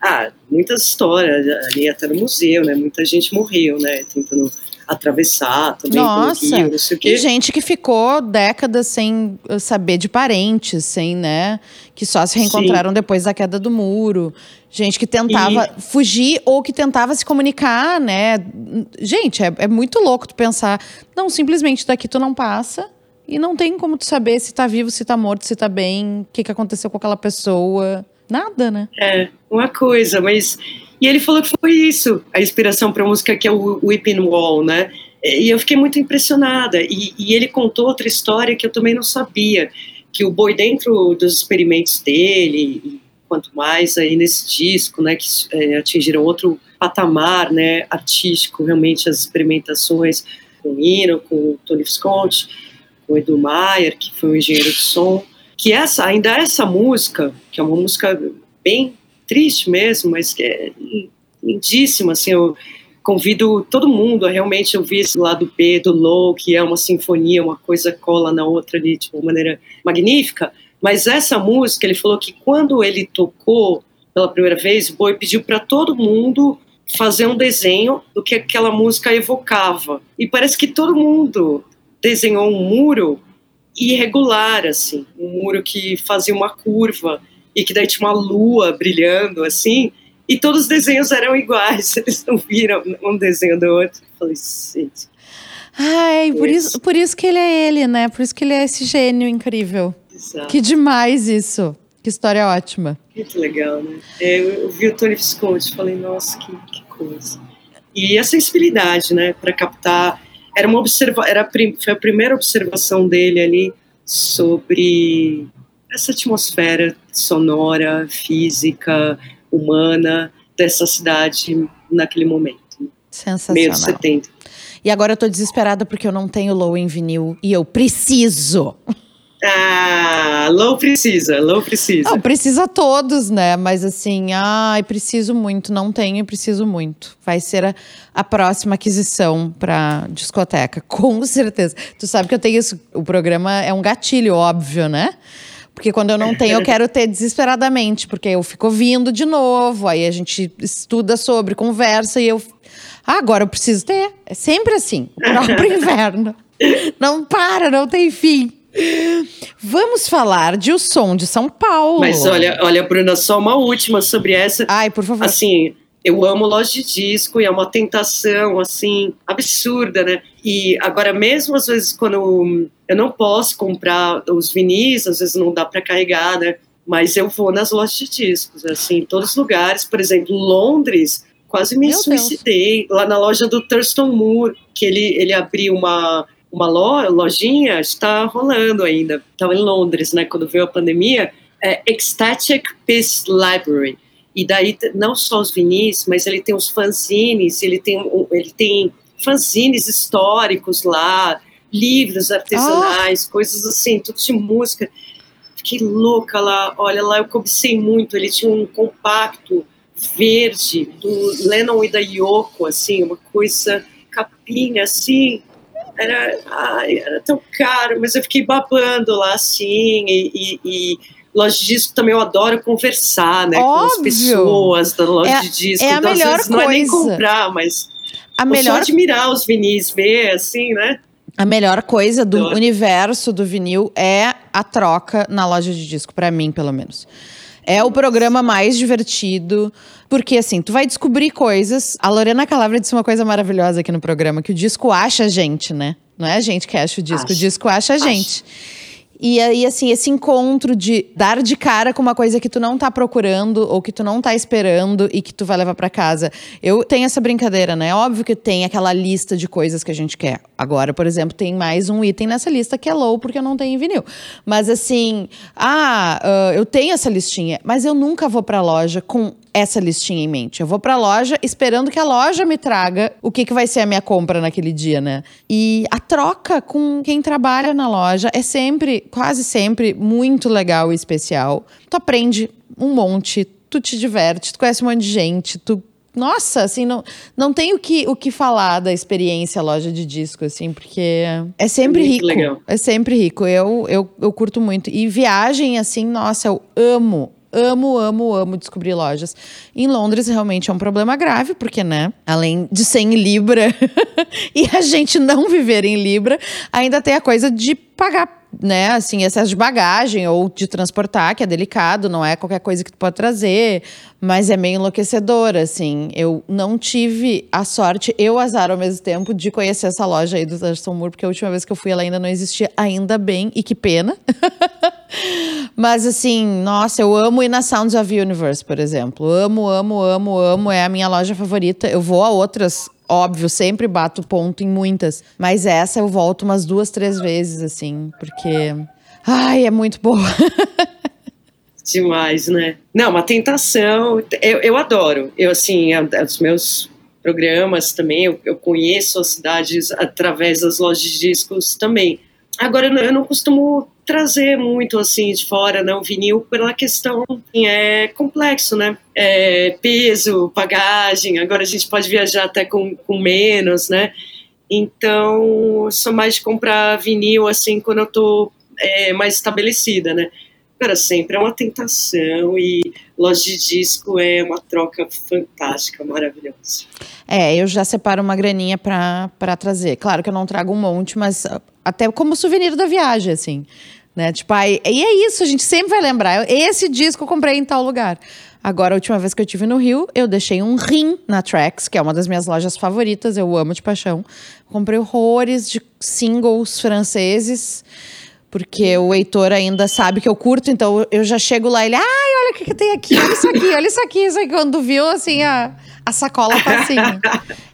ah, muitas histórias ali até no museu, né? Muita gente morreu, né? Tentando atravessar também Nossa, rio, não sei o quê. E gente que ficou décadas sem uh, saber de parentes, sem, né? Que só se reencontraram Sim. depois da queda do muro. Gente que tentava e... fugir ou que tentava se comunicar, né? Gente, é, é muito louco tu pensar. Não, simplesmente daqui tu não passa. E não tem como tu saber se tá vivo, se tá morto, se tá bem, o que, que aconteceu com aquela pessoa. Nada, né? É, uma coisa, mas e ele falou que foi isso, a inspiração para a música que é o Whipping Wall, né? E eu fiquei muito impressionada. E, e, ele contou outra história que eu também não sabia, que o Boi dentro dos experimentos dele, e quanto mais aí nesse disco, né, que é, atingiram outro patamar, né, artístico, realmente as experimentações com o Nino, com o Tony Visconti, com o Edu Maier, que foi um engenheiro de som, que essa ainda essa música, que é uma música bem triste mesmo, mas que é lindíssima, assim, eu convido todo mundo a realmente ouvir esse lado B do Low, que é uma sinfonia, uma coisa cola na outra ali, de uma maneira magnífica, mas essa música, ele falou que quando ele tocou pela primeira vez, o Boi pediu para todo mundo fazer um desenho do que aquela música evocava. E parece que todo mundo desenhou um muro irregular, assim, um muro que fazia uma curva e que daí tinha uma lua brilhando assim, e todos os desenhos eram iguais, eles não viram um desenho do outro. Eu falei, gente. Ai, por isso, por isso que ele é ele, né? Por isso que ele é esse gênio incrível. Exato. Que demais isso. Que história ótima. Muito legal, né? É, eu vi o Tony Visconti, falei, nossa, que, que coisa. E a sensibilidade, né, para captar. Era uma observa, era foi a primeira observação dele ali sobre essa atmosfera sonora, física, humana dessa cidade naquele momento. Sensacional. Meio de 70. E agora eu tô desesperada porque eu não tenho Low em vinil e eu preciso. Ah, Low precisa, Low precisa. Não, precisa todos, né? Mas assim, ai, preciso muito, não tenho e preciso muito. Vai ser a, a próxima aquisição pra discoteca, com certeza. Tu sabe que eu tenho isso, o programa é um gatilho, óbvio, né? Porque quando eu não tenho, eu quero ter desesperadamente, porque eu fico vindo de novo, aí a gente estuda sobre, conversa e eu. Ah, agora eu preciso ter. É sempre assim, o próprio inverno. Não para, não tem fim. Vamos falar de O Som de São Paulo. Mas olha, olha, Bruna, só uma última sobre essa. Ai, por favor. Assim, eu amo loja de disco e é uma tentação, assim, absurda, né? E agora, mesmo às vezes, quando eu não posso comprar os vinis, às vezes não dá para carregar, né? Mas eu vou nas lojas de discos, assim, em todos os lugares. Por exemplo, Londres, quase me Meu suicidei. Deus. Lá na loja do Thurston Moore, que ele, ele abriu uma, uma lojinha, está rolando ainda. Estava em Londres, né? Quando veio a pandemia. É Ecstatic Peace Library e daí não só os vinis, mas ele tem os fanzines, ele tem, ele tem fanzines históricos lá, livros artesanais, oh. coisas assim, tudo de música. Fiquei louca lá, olha lá, eu cobicei muito. Ele tinha um compacto verde do Lennon e da Yoko, assim, uma coisa capinha, assim. Era, ai, era tão caro, mas eu fiquei babando lá, assim, e, e, e loja de disco também eu adoro conversar, né? Óbvio. Com as pessoas da loja é, de disco. É a então, melhor coisa. não é nem comprar, mas a melhor... só admirar os vinis, ver, assim, né? A melhor coisa do universo do vinil é a troca na loja de disco, para mim, pelo menos. É o programa mais divertido, porque assim, tu vai descobrir coisas. A Lorena Calabria disse uma coisa maravilhosa aqui no programa, que o disco acha a gente, né? Não é a gente que acha o disco, acho, o disco acha a gente. Acho. E aí, assim, esse encontro de dar de cara com uma coisa que tu não tá procurando ou que tu não tá esperando e que tu vai levar para casa. Eu tenho essa brincadeira, né? Óbvio que tem aquela lista de coisas que a gente quer. Agora, por exemplo, tem mais um item nessa lista que é low porque eu não tenho vinil. Mas assim, ah, uh, eu tenho essa listinha, mas eu nunca vou pra loja com essa listinha em mente. Eu vou pra loja esperando que a loja me traga o que, que vai ser a minha compra naquele dia, né? E a troca com quem trabalha na loja é sempre, quase sempre, muito legal e especial. Tu aprende um monte, tu te diverte, tu conhece um monte de gente, tu nossa, assim, não, não tem o que, o que falar da experiência loja de disco, assim, porque é sempre é rico. Legal. É sempre rico. Eu, eu, eu curto muito. E viagem, assim, nossa, eu amo amo, amo, amo descobrir lojas. Em Londres realmente é um problema grave, porque, né, além de ser em Libra e a gente não viver em Libra, ainda tem a coisa de pagar né, assim, excesso de bagagem ou de transportar, que é delicado, não é qualquer coisa que tu pode trazer, mas é meio enlouquecedor, assim. Eu não tive a sorte, eu azar ao mesmo tempo, de conhecer essa loja aí do Thurston Moore, porque a última vez que eu fui ela ainda não existia, ainda bem, e que pena. mas assim, nossa, eu amo ir na Sounds of Universe, por exemplo. Amo, amo, amo, amo, é a minha loja favorita. Eu vou a outras óbvio, sempre bato ponto em muitas. Mas essa eu volto umas duas, três vezes, assim, porque. Ai, é muito boa. Demais, né? Não, uma tentação. Eu, eu adoro. Eu, assim, os meus programas também, eu, eu conheço as cidades através das lojas de discos também. Agora, eu não, eu não costumo trazer muito assim de fora, né, o vinil, pela questão é complexo, né? É, peso, bagagem, agora a gente pode viajar até com, com menos, né? Então, sou mais de comprar vinil assim quando eu tô é, mais estabelecida, né? Cara, sempre é uma tentação e loja de disco é uma troca fantástica, maravilhosa. É, eu já separo uma graninha para trazer. Claro que eu não trago um monte, mas até como souvenir da viagem, assim. Né? Tipo, aí, e é isso, a gente sempre vai lembrar. Esse disco eu comprei em tal lugar. Agora, a última vez que eu estive no Rio, eu deixei um rim na Trax, que é uma das minhas lojas favoritas, eu amo de paixão. Comprei horrores de singles franceses porque o Heitor ainda sabe que eu curto, então eu já chego lá ele, ai, olha o que, que tem aqui, olha isso aqui, olha isso aqui, isso aqui. Quando viu, assim, a, a sacola tá assim.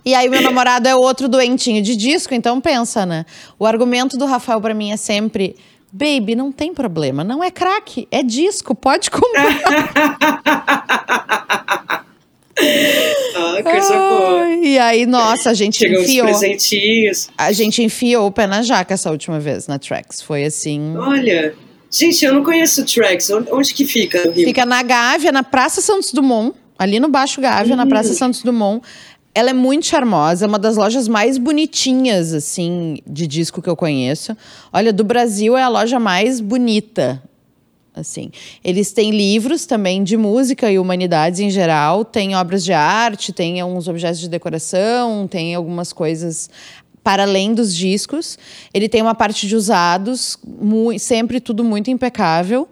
e aí meu namorado é outro doentinho de disco, então pensa, né? O argumento do Rafael para mim é sempre Baby, não tem problema. Não é crack, é disco. Pode comprar. ah, coisa boa. E aí, nossa, a gente Chegou enfiou. Os presentinhos. A gente enfiou o pé na jaca essa última vez na Trax. Foi assim. Olha. Gente, eu não conheço Trax. Onde, onde que fica? Fica na Gávea, na Praça Santos Dumont. Ali no Baixo Gávea, na Praça Santos Dumont. Ela é muito charmosa, é uma das lojas mais bonitinhas, assim, de disco que eu conheço. Olha, do Brasil é a loja mais bonita, assim. Eles têm livros também de música e humanidades em geral, tem obras de arte, tem alguns objetos de decoração, tem algumas coisas para além dos discos. Ele tem uma parte de usados, sempre tudo muito impecável.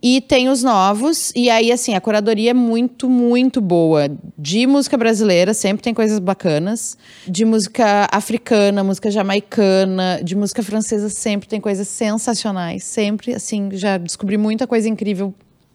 E tem os novos, e aí, assim, a curadoria é muito, muito boa. De música brasileira, sempre tem coisas bacanas. De música africana, música jamaicana, de música francesa, sempre tem coisas sensacionais. Sempre, assim, já descobri muita coisa incrível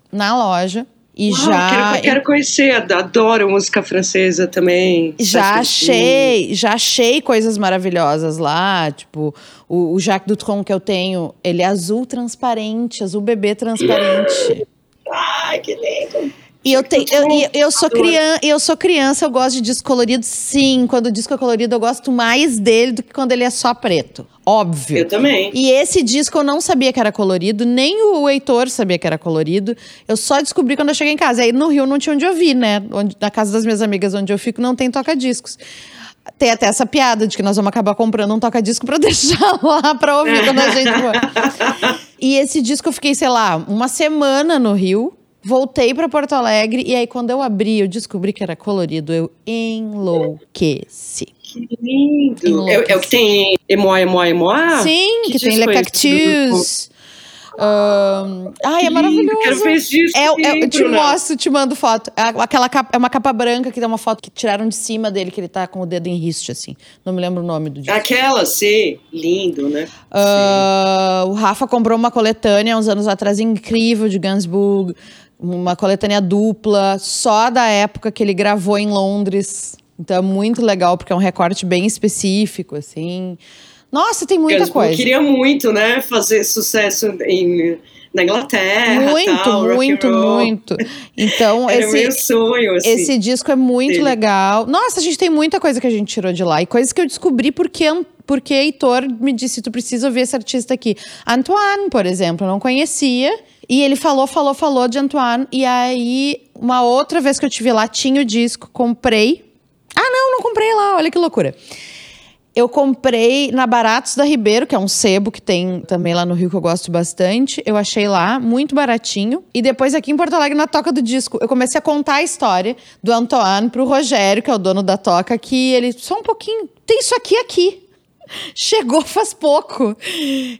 na loja. E Uau, já. Quero, quero conhecer, adoro música francesa também. Já achei, já achei coisas maravilhosas lá. Tipo, o, o Jacques Dutronc que eu tenho, ele é azul transparente, azul bebê transparente. Ai, que lindo! E eu, tenho, eu, eu, eu, sou criança, eu sou criança, eu gosto de disco colorido, sim. Quando o disco é colorido, eu gosto mais dele do que quando ele é só preto. Óbvio. Eu também. E esse disco eu não sabia que era colorido, nem o Heitor sabia que era colorido. Eu só descobri quando eu cheguei em casa. Aí no Rio não tinha onde ouvir, né? Onde, na casa das minhas amigas onde eu fico não tem toca-discos. Tem até essa piada de que nós vamos acabar comprando um toca-disco pra deixar lá pra ouvir quando a gente for. E esse disco eu fiquei, sei lá, uma semana no Rio Voltei para Porto Alegre e aí quando eu abri, eu descobri que era colorido, eu enlouqueci. Que lindo! É, é, o que tem Emoa, Emoa, Emoa? Sim, que, que tem Le Cactus. Um, ai, é maravilhoso. Quero. É, é, eu te mostro, te mando foto. É, aquela capa, é uma capa branca que tem uma foto que tiraram de cima dele, que ele tá com o dedo em riste, assim. Não me lembro o nome do disco. Aquela, sim. Lindo, né? Uh, o Rafa comprou uma coletânea uns anos atrás incrível de Gainsbourg uma coletânea dupla, só da época que ele gravou em Londres. Então é muito legal, porque é um recorte bem específico, assim. Nossa, tem muita coisa. Eu queria muito, né, fazer sucesso em, na Inglaterra. Muito, tal, muito, muito. Então, Era esse, meu sonho, assim, esse disco é muito dele. legal. Nossa, a gente tem muita coisa que a gente tirou de lá. E coisas que eu descobri porque, porque Heitor me disse: tu precisa ouvir esse artista aqui. Antoine, por exemplo, eu não conhecia. E ele falou, falou, falou de Antoine. E aí, uma outra vez que eu tive lá, tinha o disco, comprei. Ah, não, não comprei lá, olha que loucura. Eu comprei na Baratos da Ribeiro, que é um sebo que tem também lá no Rio que eu gosto bastante. Eu achei lá muito baratinho. E depois aqui em Porto Alegre, na Toca do Disco, eu comecei a contar a história do Antoine pro Rogério, que é o dono da Toca, que ele, só um pouquinho, tem isso aqui aqui. Chegou faz pouco.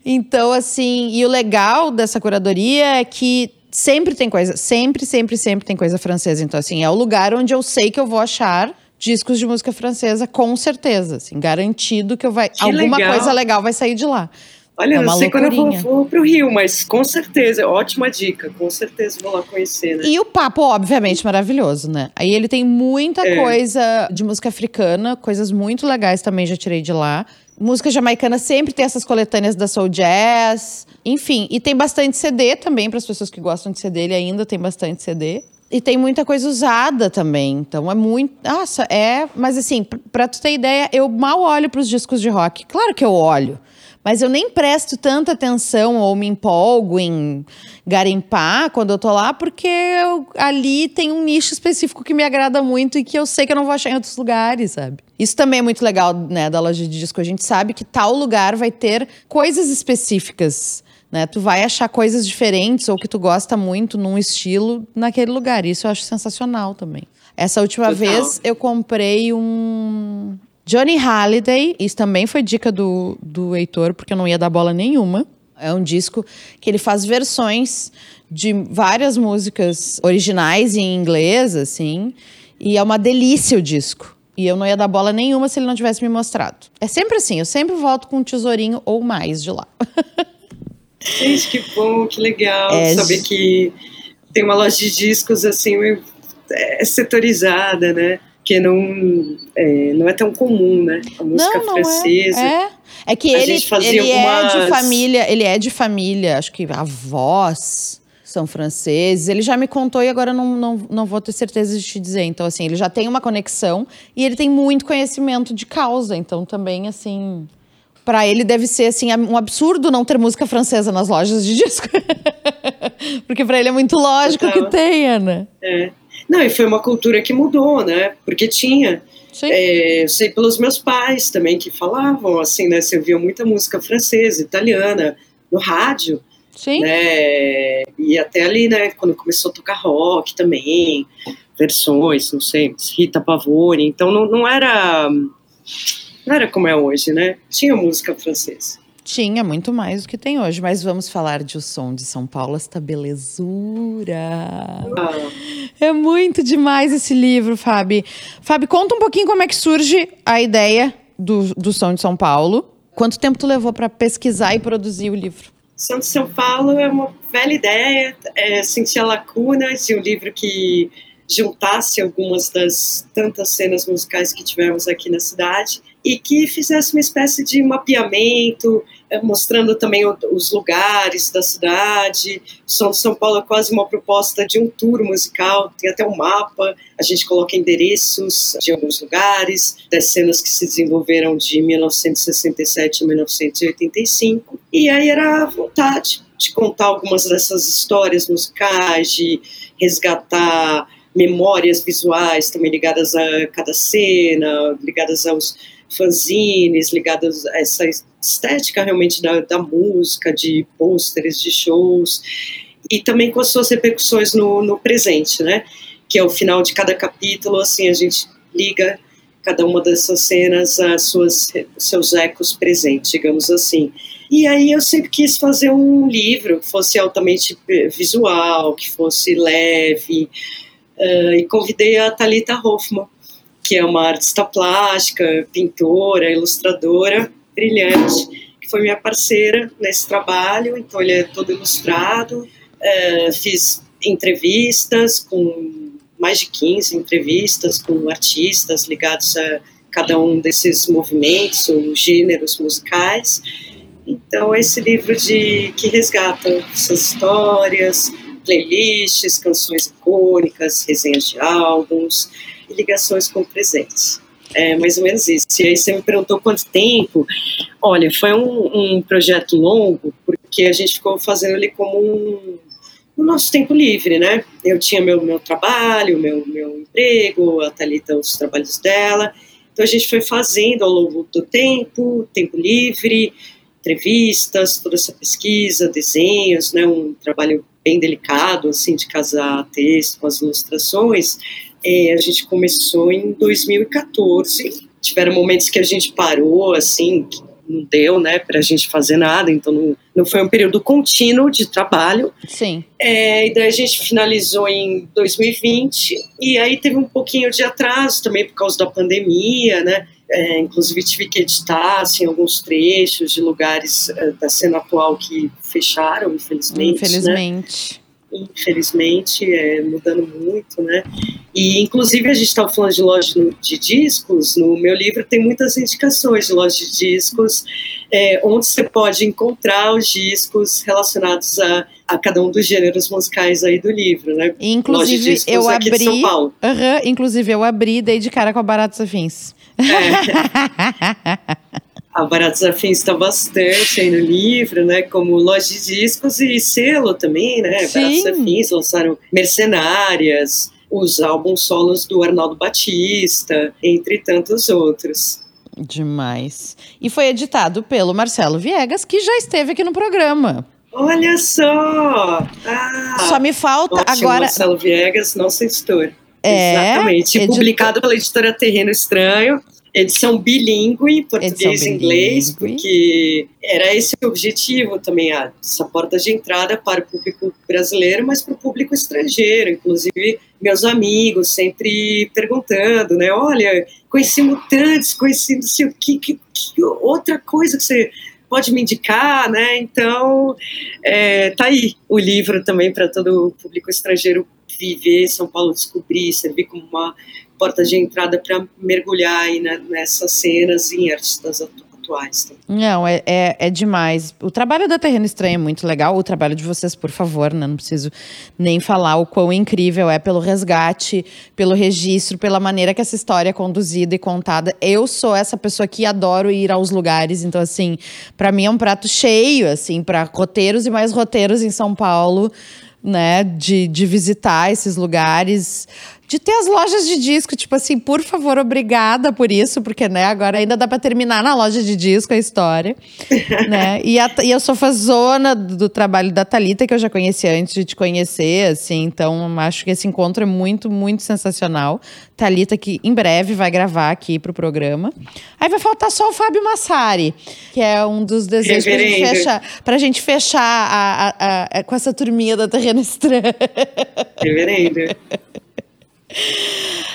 Então, assim, e o legal dessa curadoria é que sempre tem coisa, sempre, sempre, sempre tem coisa francesa. Então, assim, é o lugar onde eu sei que eu vou achar discos de música francesa, com certeza. Assim, garantido que eu vai, que alguma legal. coisa legal vai sair de lá. Olha, é não sei quando eu vou, vou pro Rio, mas com certeza, ótima dica, com certeza vou lá conhecer, né? E o papo, obviamente, maravilhoso, né? Aí ele tem muita é. coisa de música africana, coisas muito legais também já tirei de lá. Música jamaicana sempre tem essas coletâneas da Soul Jazz. Enfim, e tem bastante CD também, para as pessoas que gostam de CD, ele ainda tem bastante CD. E tem muita coisa usada também. Então é muito. Nossa, é. Mas assim, pra tu ter ideia, eu mal olho para os discos de rock. Claro que eu olho. Mas eu nem presto tanta atenção ou me empolgo em garimpar quando eu tô lá, porque eu, ali tem um nicho específico que me agrada muito e que eu sei que eu não vou achar em outros lugares, sabe? Isso também é muito legal, né, da loja de disco. A gente sabe que tal lugar vai ter coisas específicas. Né? Tu vai achar coisas diferentes ou que tu gosta muito num estilo naquele lugar. Isso eu acho sensacional também. Essa última Total. vez eu comprei um Johnny Halliday, isso também foi dica do, do Heitor, porque eu não ia dar bola nenhuma. É um disco que ele faz versões de várias músicas originais em inglês, assim. E é uma delícia o disco. E eu não ia dar bola nenhuma se ele não tivesse me mostrado. É sempre assim, eu sempre volto com um tesourinho ou mais de lá. Gente, que bom, que legal é, saber que tem uma loja de discos assim é setorizada, né? Que não é, não é tão comum, né? A música não, não é. francesa. É. é. que ele, ele algumas... é de família, ele é de família, acho que avós são franceses. Ele já me contou e agora não, não, não vou ter certeza de te dizer. Então, assim, ele já tem uma conexão e ele tem muito conhecimento de causa. Então, também, assim, para ele deve ser assim um absurdo não ter música francesa nas lojas de disco. Porque para ele é muito lógico que tenha, né? É. Não, e foi uma cultura que mudou, né? Porque tinha. É, eu sei pelos meus pais também que falavam assim, né? Você ouvia muita música francesa, italiana no rádio. Sim. Né? E até ali, né, quando começou a tocar rock também, versões, não sei, Rita Pavone. Então não, não era não era como é hoje, né? Tinha música francesa. Tinha muito mais do que tem hoje, mas vamos falar de O Som de São Paulo, esta belezura. Ah. É muito demais esse livro, Fábio. Fábio, conta um pouquinho como é que surge a ideia do, do Som de São Paulo. Quanto tempo tu levou para pesquisar e produzir o livro? Som de São Paulo é uma velha ideia, é, sentia lacunas de um livro que juntasse algumas das tantas cenas musicais que tivemos aqui na cidade e que fizesse uma espécie de mapeamento, eh, mostrando também os lugares da cidade. Som de São Paulo é quase uma proposta de um tour musical, tem até um mapa, a gente coloca endereços de alguns lugares, das cenas que se desenvolveram de 1967 a 1985. E aí era a vontade de contar algumas dessas histórias musicais, de resgatar memórias visuais também ligadas a cada cena, ligadas aos fanzines ligados a essa estética realmente da, da música, de pôsteres, de shows, e também com as suas repercussões no, no presente, né? Que é o final de cada capítulo, assim, a gente liga cada uma dessas cenas a suas, seus ecos presentes, digamos assim. E aí eu sempre quis fazer um livro que fosse altamente visual, que fosse leve, uh, e convidei a Talita Hoffman, que é uma artista plástica, pintora, ilustradora brilhante, que foi minha parceira nesse trabalho. Então, ele é todo ilustrado. É, fiz entrevistas com mais de 15 entrevistas com artistas ligados a cada um desses movimentos ou gêneros musicais. Então, é esse livro de que resgata essas histórias, playlists, canções icônicas, resenhas de álbuns, ligações com presentes. É mais ou menos isso. E aí você me perguntou quanto tempo. Olha, foi um, um projeto longo, porque a gente ficou fazendo ele como um, no nosso tempo livre, né? Eu tinha meu, meu trabalho, meu, meu emprego, a Thalita os trabalhos dela. Então a gente foi fazendo ao longo do tempo, tempo livre, entrevistas, toda essa pesquisa, desenhos, né? Um trabalho bem delicado, assim, de casar texto com as ilustrações. É, a gente começou em 2014. Tiveram momentos que a gente parou, assim, não deu, né, para a gente fazer nada, então não, não foi um período contínuo de trabalho. Sim. É, e daí a gente finalizou em 2020, e aí teve um pouquinho de atraso também por causa da pandemia, né, é, inclusive tive que editar assim, alguns trechos de lugares é, da cena atual que fecharam, infelizmente. Né. Infelizmente. Né? Infelizmente, é, mudando muito, né? E, inclusive, a gente estava falando de loja de discos, no meu livro tem muitas indicações de loja de discos, é, onde você pode encontrar os discos relacionados a, a cada um dos gêneros musicais aí do livro, né? Inclusive, eu abri. Uh -huh, inclusive, eu abri dei de cara com a Baratos Afins. É. a Baratos Afins está bastante aí no livro, né? Como loja de discos e selo também, né? Sim. Baratos Afins lançaram Mercenárias, os álbuns solos do Arnaldo Batista, entre tantos outros. Demais. E foi editado pelo Marcelo Viegas, que já esteve aqui no programa. Olha só! Ah, só me falta ótimo, agora. Marcelo Viegas, nossa editora. É, Exatamente. Editor... Publicado pela editora Terreno Estranho edição bilíngue, português e inglês, porque era esse o objetivo também, essa porta de entrada para o público brasileiro, mas para o público estrangeiro, inclusive meus amigos sempre perguntando, né, olha, conheci mutantes, conheci não sei o que, que, que outra coisa que você pode me indicar, né? Então, é, tá aí o livro também para todo o público estrangeiro viver São Paulo descobrir, servir como uma porta de entrada para mergulhar aí nessas cenas em artistas atuais. Não, é, é, é, demais. O trabalho da Terreno Estranho é muito legal. O trabalho de vocês, por favor, né? Não preciso nem falar o quão incrível é pelo resgate, pelo registro, pela maneira que essa história é conduzida e contada. Eu sou essa pessoa que adoro ir aos lugares, então, assim, para mim é um prato cheio, assim, para roteiros e mais roteiros em São Paulo né, de, de visitar esses lugares, de ter as lojas de disco, tipo assim, por favor, obrigada por isso, porque, né, agora ainda dá para terminar na loja de disco a história, né, e, a, e eu sou fãzona do, do trabalho da Talita que eu já conheci antes de te conhecer, assim, então acho que esse encontro é muito, muito sensacional. Talita que em breve vai gravar aqui pro programa. Aí vai faltar só o Fábio Massari, que é um dos desejos pra gente fechar, pra gente fechar a, a, a, com essa turminha da Terreno Estranho. Reverendo.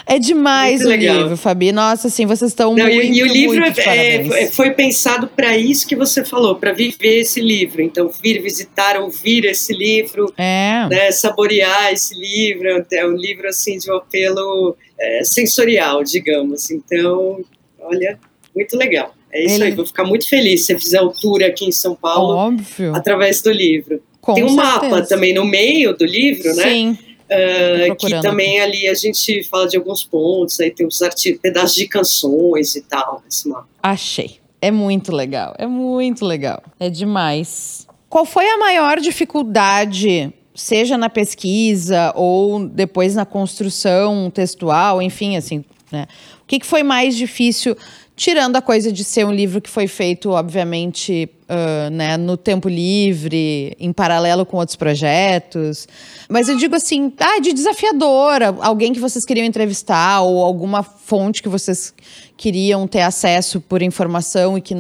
É demais muito o legal. livro, Fabi. Nossa, assim, vocês estão muito, E, e o livro é, é, foi pensado para isso que você falou, para viver esse livro. Então, vir visitar, ouvir esse livro, é. né, saborear esse livro. É um livro, assim, de um apelo é, sensorial, digamos. Então, olha, muito legal. É isso Ele... aí, vou ficar muito feliz se você fizer o tour aqui em São Paulo Óbvio. através do livro. Com Tem um certeza. mapa também no meio do livro, né? Sim. Uh, que também ali a gente fala de alguns pontos, aí tem os pedaços de canções e tal nesse mapa. Achei. É muito legal, é muito legal. É demais. Qual foi a maior dificuldade, seja na pesquisa ou depois na construção textual, enfim, assim, né? O que, que foi mais difícil Tirando a coisa de ser um livro que foi feito, obviamente, uh, né, no tempo livre, em paralelo com outros projetos. Mas eu digo assim, ah, de desafiadora, alguém que vocês queriam entrevistar, ou alguma fonte que vocês queriam ter acesso por informação e que,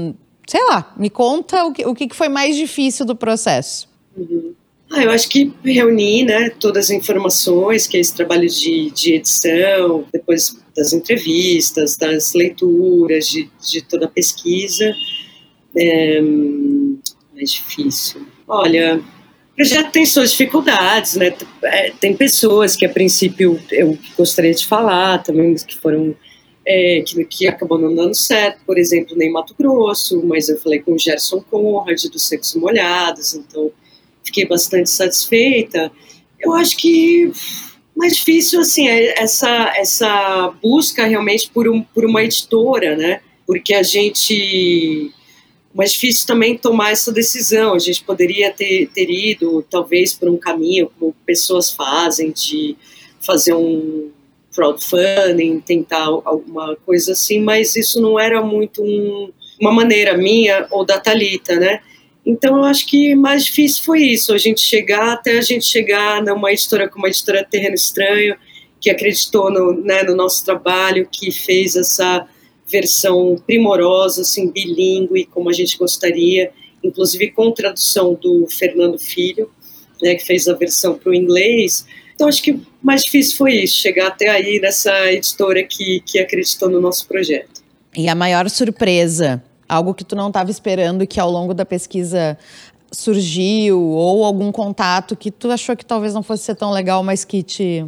sei lá, me conta o que, o que foi mais difícil do processo. Uhum. Ah, eu acho que reunir né, todas as informações, que é esse trabalho de, de edição, depois das entrevistas, das leituras, de, de toda a pesquisa, é mais difícil. Olha, o projeto tem suas dificuldades, né? É, tem pessoas que a princípio eu gostaria de falar também, que foram é, que, que, acabou não dando certo, por exemplo, nem Mato Grosso, mas eu falei com o Gerson Conrad do Sexo Molhados, então fiquei bastante satisfeita. Eu acho que mais difícil assim é essa essa busca realmente por, um, por uma editora, né? Porque a gente mais difícil também tomar essa decisão. A gente poderia ter, ter ido talvez por um caminho como pessoas fazem de fazer um crowdfunding, tentar alguma coisa assim, mas isso não era muito um, uma maneira minha ou da Talita, né? Então, eu acho que mais difícil foi isso, a gente chegar, até a gente chegar numa editora como a editora Terreno Estranho, que acreditou no, né, no nosso trabalho, que fez essa versão primorosa, assim, bilíngue, como a gente gostaria, inclusive com tradução do Fernando Filho, né, que fez a versão para o inglês. Então, acho que mais difícil foi isso, chegar até aí nessa editora que, que acreditou no nosso projeto. E a maior surpresa Algo que tu não estava esperando e que ao longo da pesquisa surgiu, ou algum contato que tu achou que talvez não fosse ser tão legal, mas que te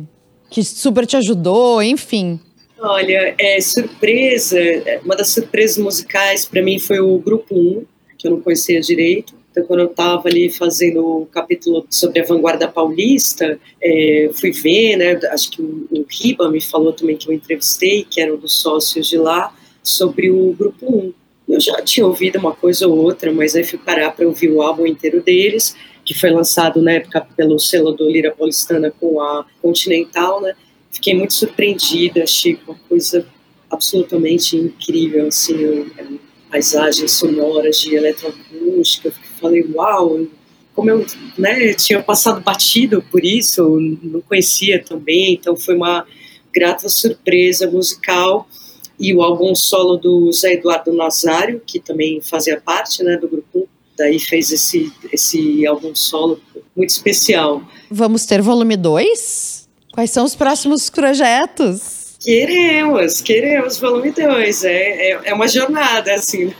que super te ajudou, enfim. Olha, é surpresa, uma das surpresas musicais para mim foi o grupo 1, que eu não conhecia direito. Então, quando eu estava ali fazendo o capítulo sobre a vanguarda paulista, é, fui ver, né? Acho que o, o Riba me falou também que eu entrevistei, que era um dos sócios de lá, sobre o grupo 1. Eu já tinha ouvido uma coisa ou outra, mas aí fui parar para ouvir o álbum inteiro deles, que foi lançado na época pelo selo do Lira Paulistana com a Continental, né? Fiquei muito surpreendida, achei uma coisa absolutamente incrível, assim, eu, paisagens sonoras de eletroacústica, falei, uau, como eu né, tinha passado batido por isso, não conhecia também, então foi uma grata surpresa musical e o álbum solo do Zé Eduardo Nazário, que também fazia parte né, do grupo, daí fez esse, esse álbum solo muito especial. Vamos ter volume 2? Quais são os próximos projetos? Queremos, queremos volume 2. É, é, é, uma jornada, assim.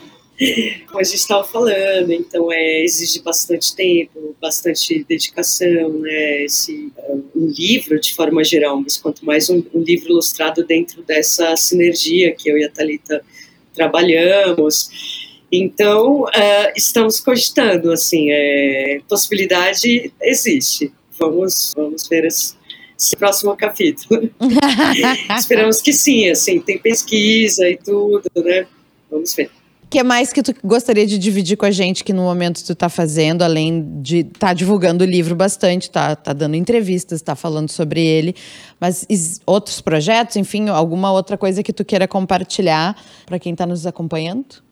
Como a gente estava falando, então é, exige bastante tempo, bastante dedicação, né? Esse, um livro de forma geral, mas quanto mais um, um livro ilustrado dentro dessa sinergia que eu e a Thalita trabalhamos. Então, uh, estamos cogitando, assim, é, possibilidade existe. Vamos, vamos ver esse, esse próximo capítulo. Esperamos que sim, assim, tem pesquisa e tudo, né? Vamos ver que mais que tu gostaria de dividir com a gente que no momento tu tá fazendo, além de tá divulgando o livro bastante, tá, tá dando entrevistas, tá falando sobre ele, mas outros projetos, enfim, alguma outra coisa que tu queira compartilhar para quem está nos acompanhando?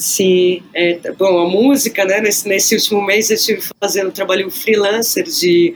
Sim, é, bom, a música, né, nesse, nesse último mês eu estive fazendo um trabalho freelancer de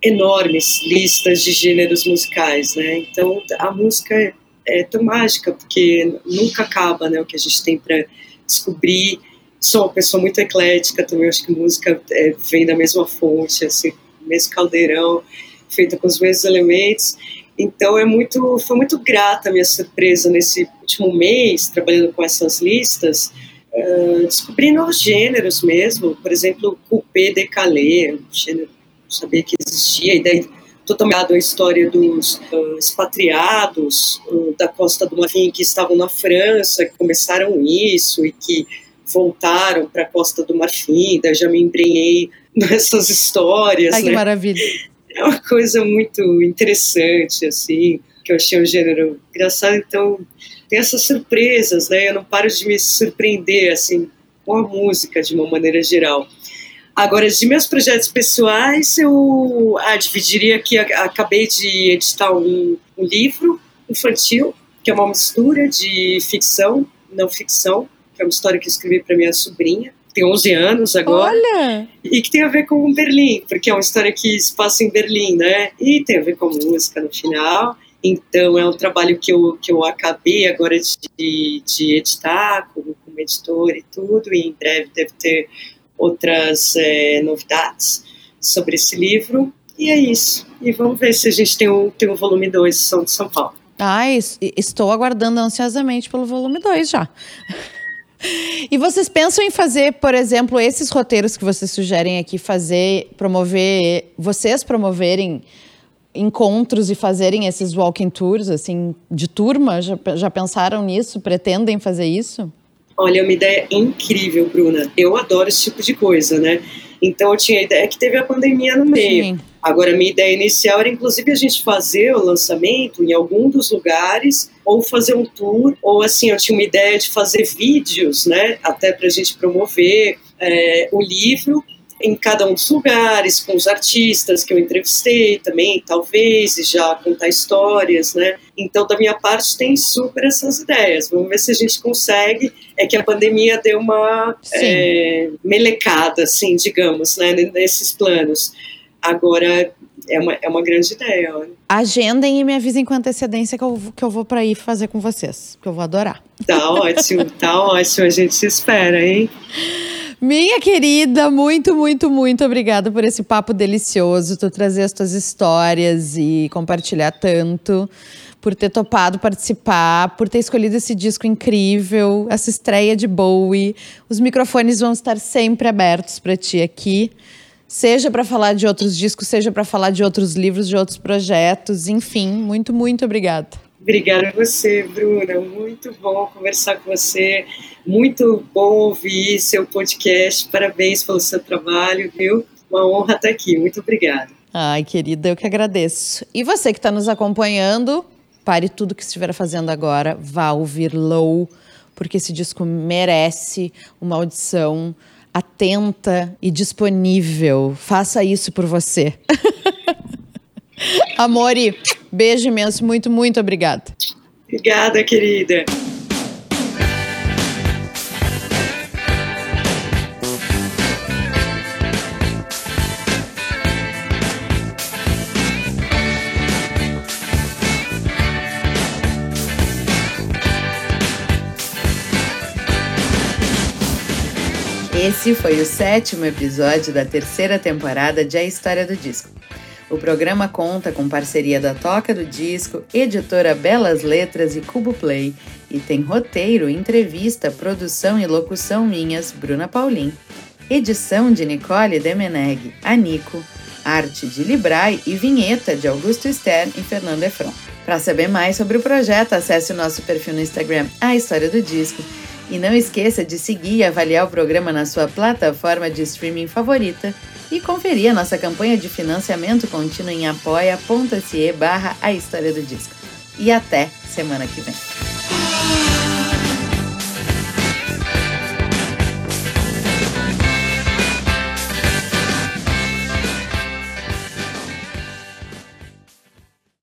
enormes listas de gêneros musicais, né, então a música é é tão mágica, porque nunca acaba né, o que a gente tem para descobrir. Sou uma pessoa muito eclética também, acho que música é, vem da mesma fonte, assim, mesmo caldeirão, feita com os mesmos elementos. Então é muito, foi muito grata a minha surpresa nesse último mês, trabalhando com essas listas, uh, descobrir novos gêneros mesmo, por exemplo, coupé décalé, um gênero que não sabia que existia, e daí totalmente a história dos uh, expatriados uh, da Costa do Marfim que estavam na França, que começaram isso e que voltaram para a Costa do Marfim, daí já me embrenhei nessas histórias. Ai, né? que maravilha. É uma coisa muito interessante, assim, que eu achei um gênero engraçado, então tem essas surpresas, né? Eu não paro de me surpreender, assim, com a música de uma maneira geral. Agora, de meus projetos pessoais, eu ah, dividiria que acabei de editar um, um livro infantil, que é uma mistura de ficção, não ficção, que é uma história que eu escrevi para minha sobrinha, tem 11 anos agora. Olha! E que tem a ver com Berlim, porque é uma história que se passa em Berlim, né? E tem a ver com música no final. Então, é um trabalho que eu, que eu acabei agora de, de editar, como, como editor e tudo, e em breve deve ter outras é, novidades sobre esse livro. E é isso. E vamos ver se a gente tem o, tem o volume 2 São de São Paulo. Ah, estou aguardando ansiosamente pelo volume 2 já. E vocês pensam em fazer, por exemplo, esses roteiros que vocês sugerem aqui, fazer, promover, vocês promoverem encontros e fazerem esses walking tours, assim, de turma? Já, já pensaram nisso? Pretendem fazer isso? Olha, é uma ideia incrível, Bruna. Eu adoro esse tipo de coisa, né? Então eu tinha a ideia que teve a pandemia no meio. Sim. Agora, a minha ideia inicial era, inclusive, a gente fazer o lançamento em algum dos lugares, ou fazer um tour, ou assim, eu tinha uma ideia de fazer vídeos, né? Até para a gente promover é, o livro em cada um dos lugares, com os artistas que eu entrevistei também, talvez, e já contar histórias, né? Então, da minha parte, tem super essas ideias. Vamos ver se a gente consegue. É que a pandemia deu uma é, melecada, assim, digamos, né, nesses planos. Agora, é uma, é uma grande ideia. Olha. Agendem e me avisem com antecedência que eu, que eu vou para ir fazer com vocês, que eu vou adorar. Tá ótimo, tá ótimo. A gente se espera, hein? Minha querida, muito, muito, muito obrigada por esse papo delicioso, tu trazer as tuas histórias e compartilhar tanto, por ter topado participar, por ter escolhido esse disco incrível, essa estreia de Bowie. Os microfones vão estar sempre abertos para ti aqui, seja para falar de outros discos, seja para falar de outros livros, de outros projetos, enfim, muito, muito obrigada. Obrigada a você, Bruna. Muito bom conversar com você. Muito bom ouvir seu podcast. Parabéns pelo seu trabalho, viu? Uma honra estar aqui. Muito obrigada. Ai, querida, eu que agradeço. E você que está nos acompanhando, pare tudo que estiver fazendo agora, vá ouvir Low, porque esse disco merece uma audição atenta e disponível. Faça isso por você. Amore, beijo imenso, muito, muito obrigada. Obrigada, querida. Esse foi o sétimo episódio da terceira temporada de A História do Disco. O programa conta com parceria da Toca do Disco, editora Belas Letras e Cubo Play e tem roteiro, entrevista, produção e locução minhas, Bruna Paulin. Edição de Nicole Demeneg, Anico, arte de Librai e vinheta de Augusto Stern e Fernando Efron. Para saber mais sobre o projeto, acesse o nosso perfil no Instagram, A História do Disco, e não esqueça de seguir e avaliar o programa na sua plataforma de streaming favorita e conferir a nossa campanha de financiamento contínuo em apoia.se barra A História do Disco. E até semana que vem.